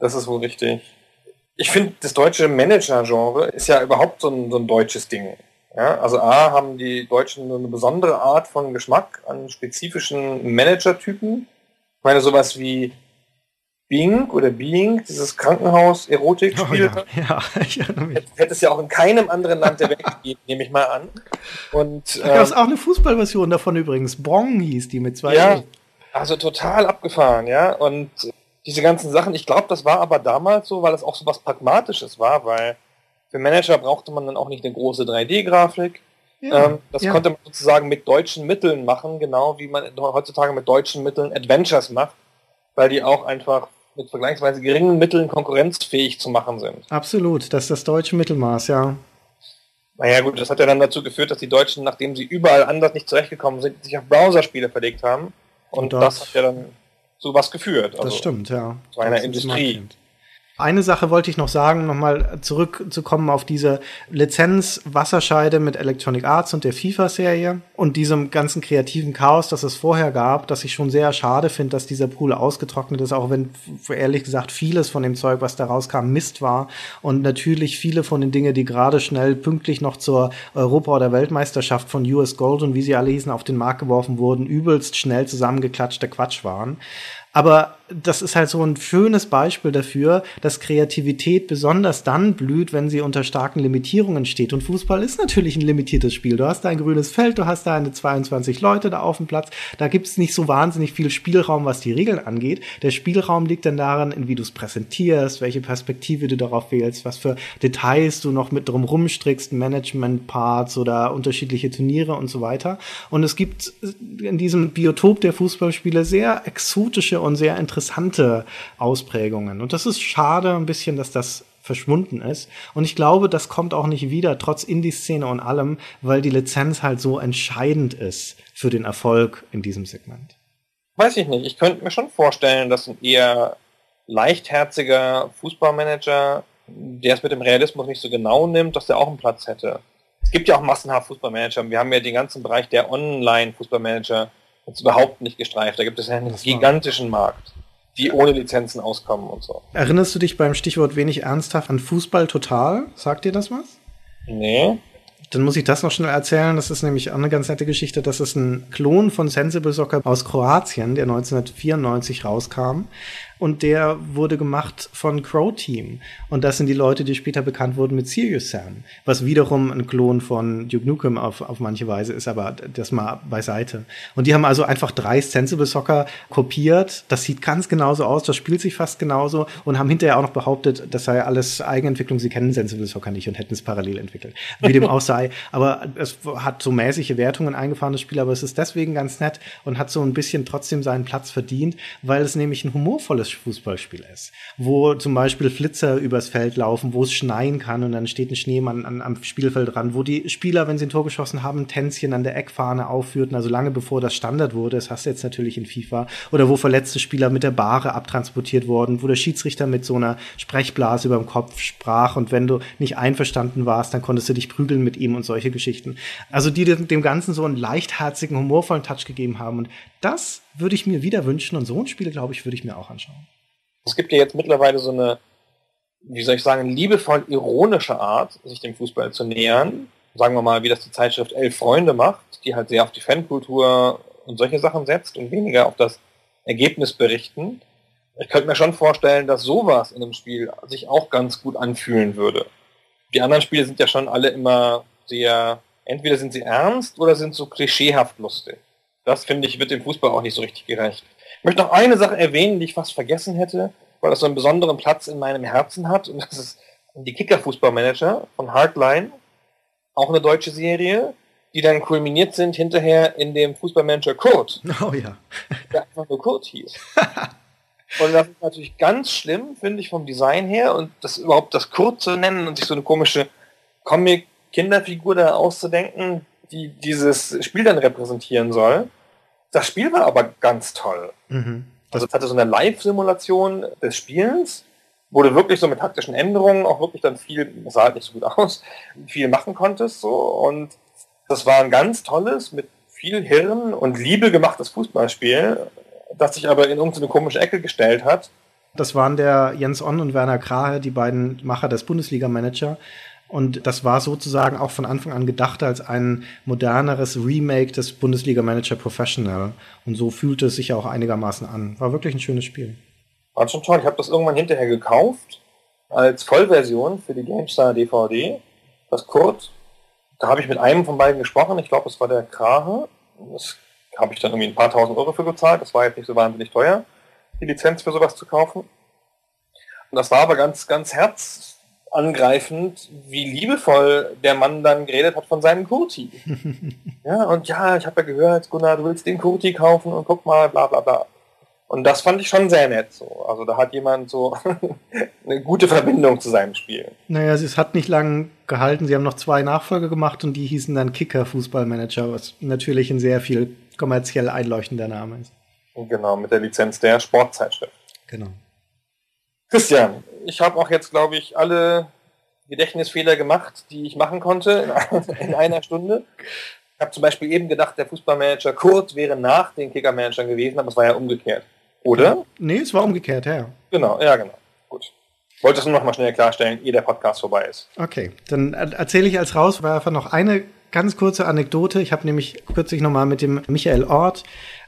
[SPEAKER 3] Das ist wohl richtig ich finde, das deutsche Manager-Genre ist ja überhaupt so ein, so ein deutsches Ding. Ja, also A haben die Deutschen eine besondere Art von Geschmack an spezifischen Manager-Typen. Ich meine, sowas wie Bing oder Being, dieses Krankenhaus-Erotik-Spiel. Oh, ja. ja, ich Hätte es ja auch in keinem anderen Land der Welt gegeben, nehme ich mal an.
[SPEAKER 4] Und, da gab es ähm, auch eine Fußballversion davon übrigens. Bong hieß die mit zwei.
[SPEAKER 3] Ja, also total abgefahren, ja. Und diese ganzen Sachen. Ich glaube, das war aber damals so, weil es auch so was Pragmatisches war, weil für Manager brauchte man dann auch nicht eine große 3D-Grafik. Ja, ähm, das ja. konnte man sozusagen mit deutschen Mitteln machen, genau wie man heutzutage mit deutschen Mitteln Adventures macht, weil die auch einfach mit vergleichsweise geringen Mitteln konkurrenzfähig zu machen sind.
[SPEAKER 4] Absolut, das ist das deutsche Mittelmaß, ja.
[SPEAKER 3] Naja gut, das hat ja dann dazu geführt, dass die Deutschen, nachdem sie überall anders nicht zurechtgekommen sind, sich auf Browserspiele verlegt haben. Und, Und das hat ja dann zu was geführt.
[SPEAKER 4] Also das stimmt, ja.
[SPEAKER 3] Zu einer Industrie.
[SPEAKER 4] Eine Sache wollte ich noch sagen, nochmal zurückzukommen auf diese Lizenz-Wasserscheide mit Electronic Arts und der FIFA-Serie und diesem ganzen kreativen Chaos, das es vorher gab, dass ich schon sehr schade finde, dass dieser Pool ausgetrocknet ist, auch wenn ehrlich gesagt vieles von dem Zeug, was da rauskam, Mist war und natürlich viele von den Dingen, die gerade schnell pünktlich noch zur Europa- oder Weltmeisterschaft von US Gold und wie sie alle hießen, auf den Markt geworfen wurden, übelst schnell zusammengeklatschter Quatsch waren. Aber das ist halt so ein schönes Beispiel dafür, dass Kreativität besonders dann blüht, wenn sie unter starken Limitierungen steht. Und Fußball ist natürlich ein limitiertes Spiel. Du hast da ein grünes Feld, du hast da eine 22 Leute da auf dem Platz. Da gibt es nicht so wahnsinnig viel Spielraum, was die Regeln angeht. Der Spielraum liegt dann daran, in wie du es präsentierst, welche Perspektive du darauf wählst, was für Details du noch mit drum rumstrickst, Management-Parts oder unterschiedliche Turniere und so weiter. Und es gibt in diesem Biotop der Fußballspiele sehr exotische und sehr interessante Ausprägungen. Und das ist schade ein bisschen, dass das verschwunden ist. Und ich glaube, das kommt auch nicht wieder, trotz Indie-Szene und allem, weil die Lizenz halt so entscheidend ist für den Erfolg in diesem Segment.
[SPEAKER 3] Weiß ich nicht. Ich könnte mir schon vorstellen, dass ein eher leichtherziger Fußballmanager, der es mit dem Realismus nicht so genau nimmt, dass der auch einen Platz hätte. Es gibt ja auch massenhaft Fußballmanager. Wir haben ja den ganzen Bereich der Online-Fußballmanager jetzt überhaupt nicht gestreift. Da gibt es einen gigantischen Markt, die ohne Lizenzen auskommen und so.
[SPEAKER 4] Erinnerst du dich beim Stichwort wenig ernsthaft an Fußball total? Sagt dir das was?
[SPEAKER 3] Nee.
[SPEAKER 4] Dann muss ich das noch schnell erzählen. Das ist nämlich auch eine ganz nette Geschichte. Das ist ein Klon von Sensible Soccer aus Kroatien, der 1994 rauskam. Und der wurde gemacht von Crow Team. Und das sind die Leute, die später bekannt wurden mit Serious Sam, was wiederum ein Klon von Duke Nukem auf, auf manche Weise ist, aber das mal beiseite. Und die haben also einfach drei Sensible Soccer kopiert. Das sieht ganz genauso aus, das spielt sich fast genauso und haben hinterher auch noch behauptet, das sei alles Eigenentwicklung. Sie kennen Sensible Soccer nicht und hätten es parallel entwickelt. Wie dem auch sei. Aber es hat so mäßige Wertungen eingefahren, das Spiel, aber es ist deswegen ganz nett und hat so ein bisschen trotzdem seinen Platz verdient, weil es nämlich ein humorvolles Fußballspiel ist, wo zum Beispiel Flitzer übers Feld laufen, wo es schneien kann und dann steht ein Schneemann an, am Spielfeld dran, wo die Spieler, wenn sie ein Tor geschossen haben, ein Tänzchen an der Eckfahne aufführten, also lange bevor das Standard wurde, das hast du jetzt natürlich in FIFA, oder wo verletzte Spieler mit der Bahre abtransportiert wurden, wo der Schiedsrichter mit so einer Sprechblase über dem Kopf sprach und wenn du nicht einverstanden warst, dann konntest du dich prügeln mit ihm und solche Geschichten. Also die dem Ganzen so einen leichtherzigen, humorvollen Touch gegeben haben und das würde ich mir wieder wünschen und so ein Spiel, glaube ich, würde ich mir auch anschauen.
[SPEAKER 3] Es gibt ja jetzt mittlerweile so eine, wie soll ich sagen, liebevoll ironische Art, sich dem Fußball zu nähern. Sagen wir mal, wie das die Zeitschrift Elf Freunde macht, die halt sehr auf die Fankultur und solche Sachen setzt und weniger auf das Ergebnis berichten. Ich könnte mir schon vorstellen, dass sowas in einem Spiel sich auch ganz gut anfühlen würde. Die anderen Spiele sind ja schon alle immer sehr, entweder sind sie ernst oder sind so klischeehaft lustig. Das finde ich, wird dem Fußball auch nicht so richtig gerecht. Ich möchte noch eine Sache erwähnen, die ich fast vergessen hätte, weil das so einen besonderen Platz in meinem Herzen hat. Und das ist die Kicker-Fußballmanager von Hardline. Auch eine deutsche Serie, die dann kulminiert sind hinterher in dem Fußballmanager Kurt.
[SPEAKER 4] Oh ja.
[SPEAKER 3] Der einfach nur Kurt hieß. Und das ist natürlich ganz schlimm, finde ich, vom Design her. Und das überhaupt das Kurt zu nennen und sich so eine komische Comic-Kinderfigur da auszudenken, die dieses Spiel dann repräsentieren soll. Das Spiel war aber ganz toll. Mhm. Also es hatte so eine Live-Simulation des Spielens, wo du wirklich so mit taktischen Änderungen auch wirklich dann viel, das sah halt nicht so gut aus, viel machen konntest. So. Und das war ein ganz tolles, mit viel Hirn und Liebe gemachtes Fußballspiel, das sich aber in irgendeine komische Ecke gestellt hat.
[SPEAKER 4] Das waren der Jens On und Werner Krahe, die beiden Macher des Bundesliga-Manager. Und das war sozusagen auch von Anfang an gedacht als ein moderneres Remake des Bundesliga Manager Professional. Und so fühlte es sich auch einigermaßen an. War wirklich ein schönes Spiel.
[SPEAKER 3] War schon toll. Ich habe das irgendwann hinterher gekauft als Vollversion für die GameStar DVD. Das Kurt, da habe ich mit einem von beiden gesprochen. Ich glaube, es war der Krahe. Das habe ich dann irgendwie ein paar tausend Euro für gezahlt. Das war jetzt nicht so wahnsinnig teuer, die Lizenz für sowas zu kaufen. Und das war aber ganz, ganz herz angreifend, wie liebevoll der Mann dann geredet hat von seinem Kurti. ja, und ja, ich habe ja gehört, Gunnar, du willst den Kurti kaufen und guck mal, bla bla bla. Und das fand ich schon sehr nett so. Also da hat jemand so eine gute Verbindung zu seinem Spiel.
[SPEAKER 4] Naja, es hat nicht lang gehalten. Sie haben noch zwei Nachfolger gemacht und die hießen dann Kicker Fußballmanager, was natürlich ein sehr viel kommerziell einleuchtender Name ist.
[SPEAKER 3] Genau, mit der Lizenz der Sportzeitschrift.
[SPEAKER 4] Genau.
[SPEAKER 3] Christian, ich habe auch jetzt, glaube ich, alle Gedächtnisfehler gemacht, die ich machen konnte in, einer Stunde. Ich habe zum Beispiel eben gedacht, der Fußballmanager Kurt wäre nach den Kickermanagern gewesen, aber es war ja umgekehrt. Oder?
[SPEAKER 4] Nee, es war umgekehrt, ja.
[SPEAKER 3] Genau, ja, genau. Gut. Ich wollte es nur noch mal schnell klarstellen, ehe der Podcast vorbei ist.
[SPEAKER 4] Okay, dann erzähle ich als Rauswerfer noch eine ganz kurze Anekdote. Ich habe nämlich kürzlich noch mal mit dem Michael Ort,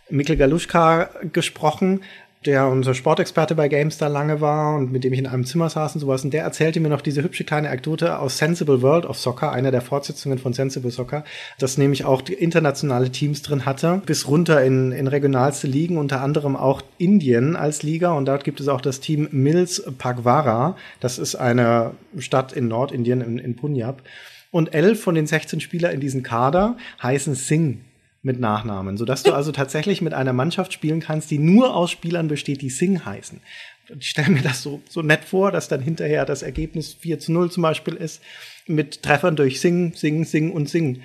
[SPEAKER 4] Mikkel Galuschka gesprochen der unser Sportexperte bei GameStar lange war und mit dem ich in einem Zimmer saß und sowas. Und der erzählte mir noch diese hübsche kleine Anekdote aus Sensible World of Soccer, einer der Fortsetzungen von Sensible Soccer, das nämlich auch die internationale Teams drin hatte, bis runter in, in regionalste Ligen, unter anderem auch Indien als Liga. Und dort gibt es auch das Team Mills Pagwara. Das ist eine Stadt in Nordindien, in, in Punjab. Und elf von den 16 Spielern in diesem Kader heißen Singh mit Nachnamen, sodass du also tatsächlich mit einer Mannschaft spielen kannst, die nur aus Spielern besteht, die Sing heißen. Ich stelle mir das so, so nett vor, dass dann hinterher das Ergebnis 4 zu 0 zum Beispiel ist, mit Treffern durch Sing, Sing, Sing und Sing.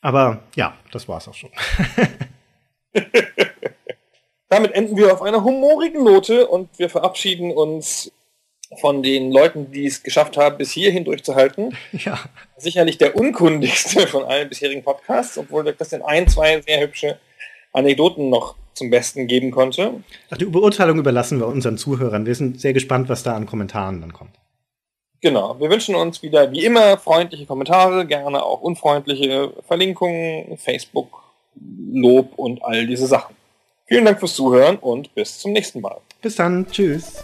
[SPEAKER 4] Aber ja, das war's auch schon.
[SPEAKER 3] Damit enden wir auf einer humorigen Note und wir verabschieden uns von den Leuten, die es geschafft haben, bis hierhin durchzuhalten.
[SPEAKER 4] Ja.
[SPEAKER 3] Sicherlich der unkundigste von allen bisherigen Podcasts, obwohl der Christian ein, zwei sehr hübsche Anekdoten noch zum Besten geben konnte.
[SPEAKER 4] Ach, die Beurteilung überlassen wir unseren Zuhörern. Wir sind sehr gespannt, was da an Kommentaren dann kommt.
[SPEAKER 3] Genau. Wir wünschen uns wieder wie immer freundliche Kommentare, gerne auch unfreundliche Verlinkungen, Facebook, Lob und all diese Sachen. Vielen Dank fürs Zuhören und bis zum nächsten Mal.
[SPEAKER 4] Bis dann. Tschüss.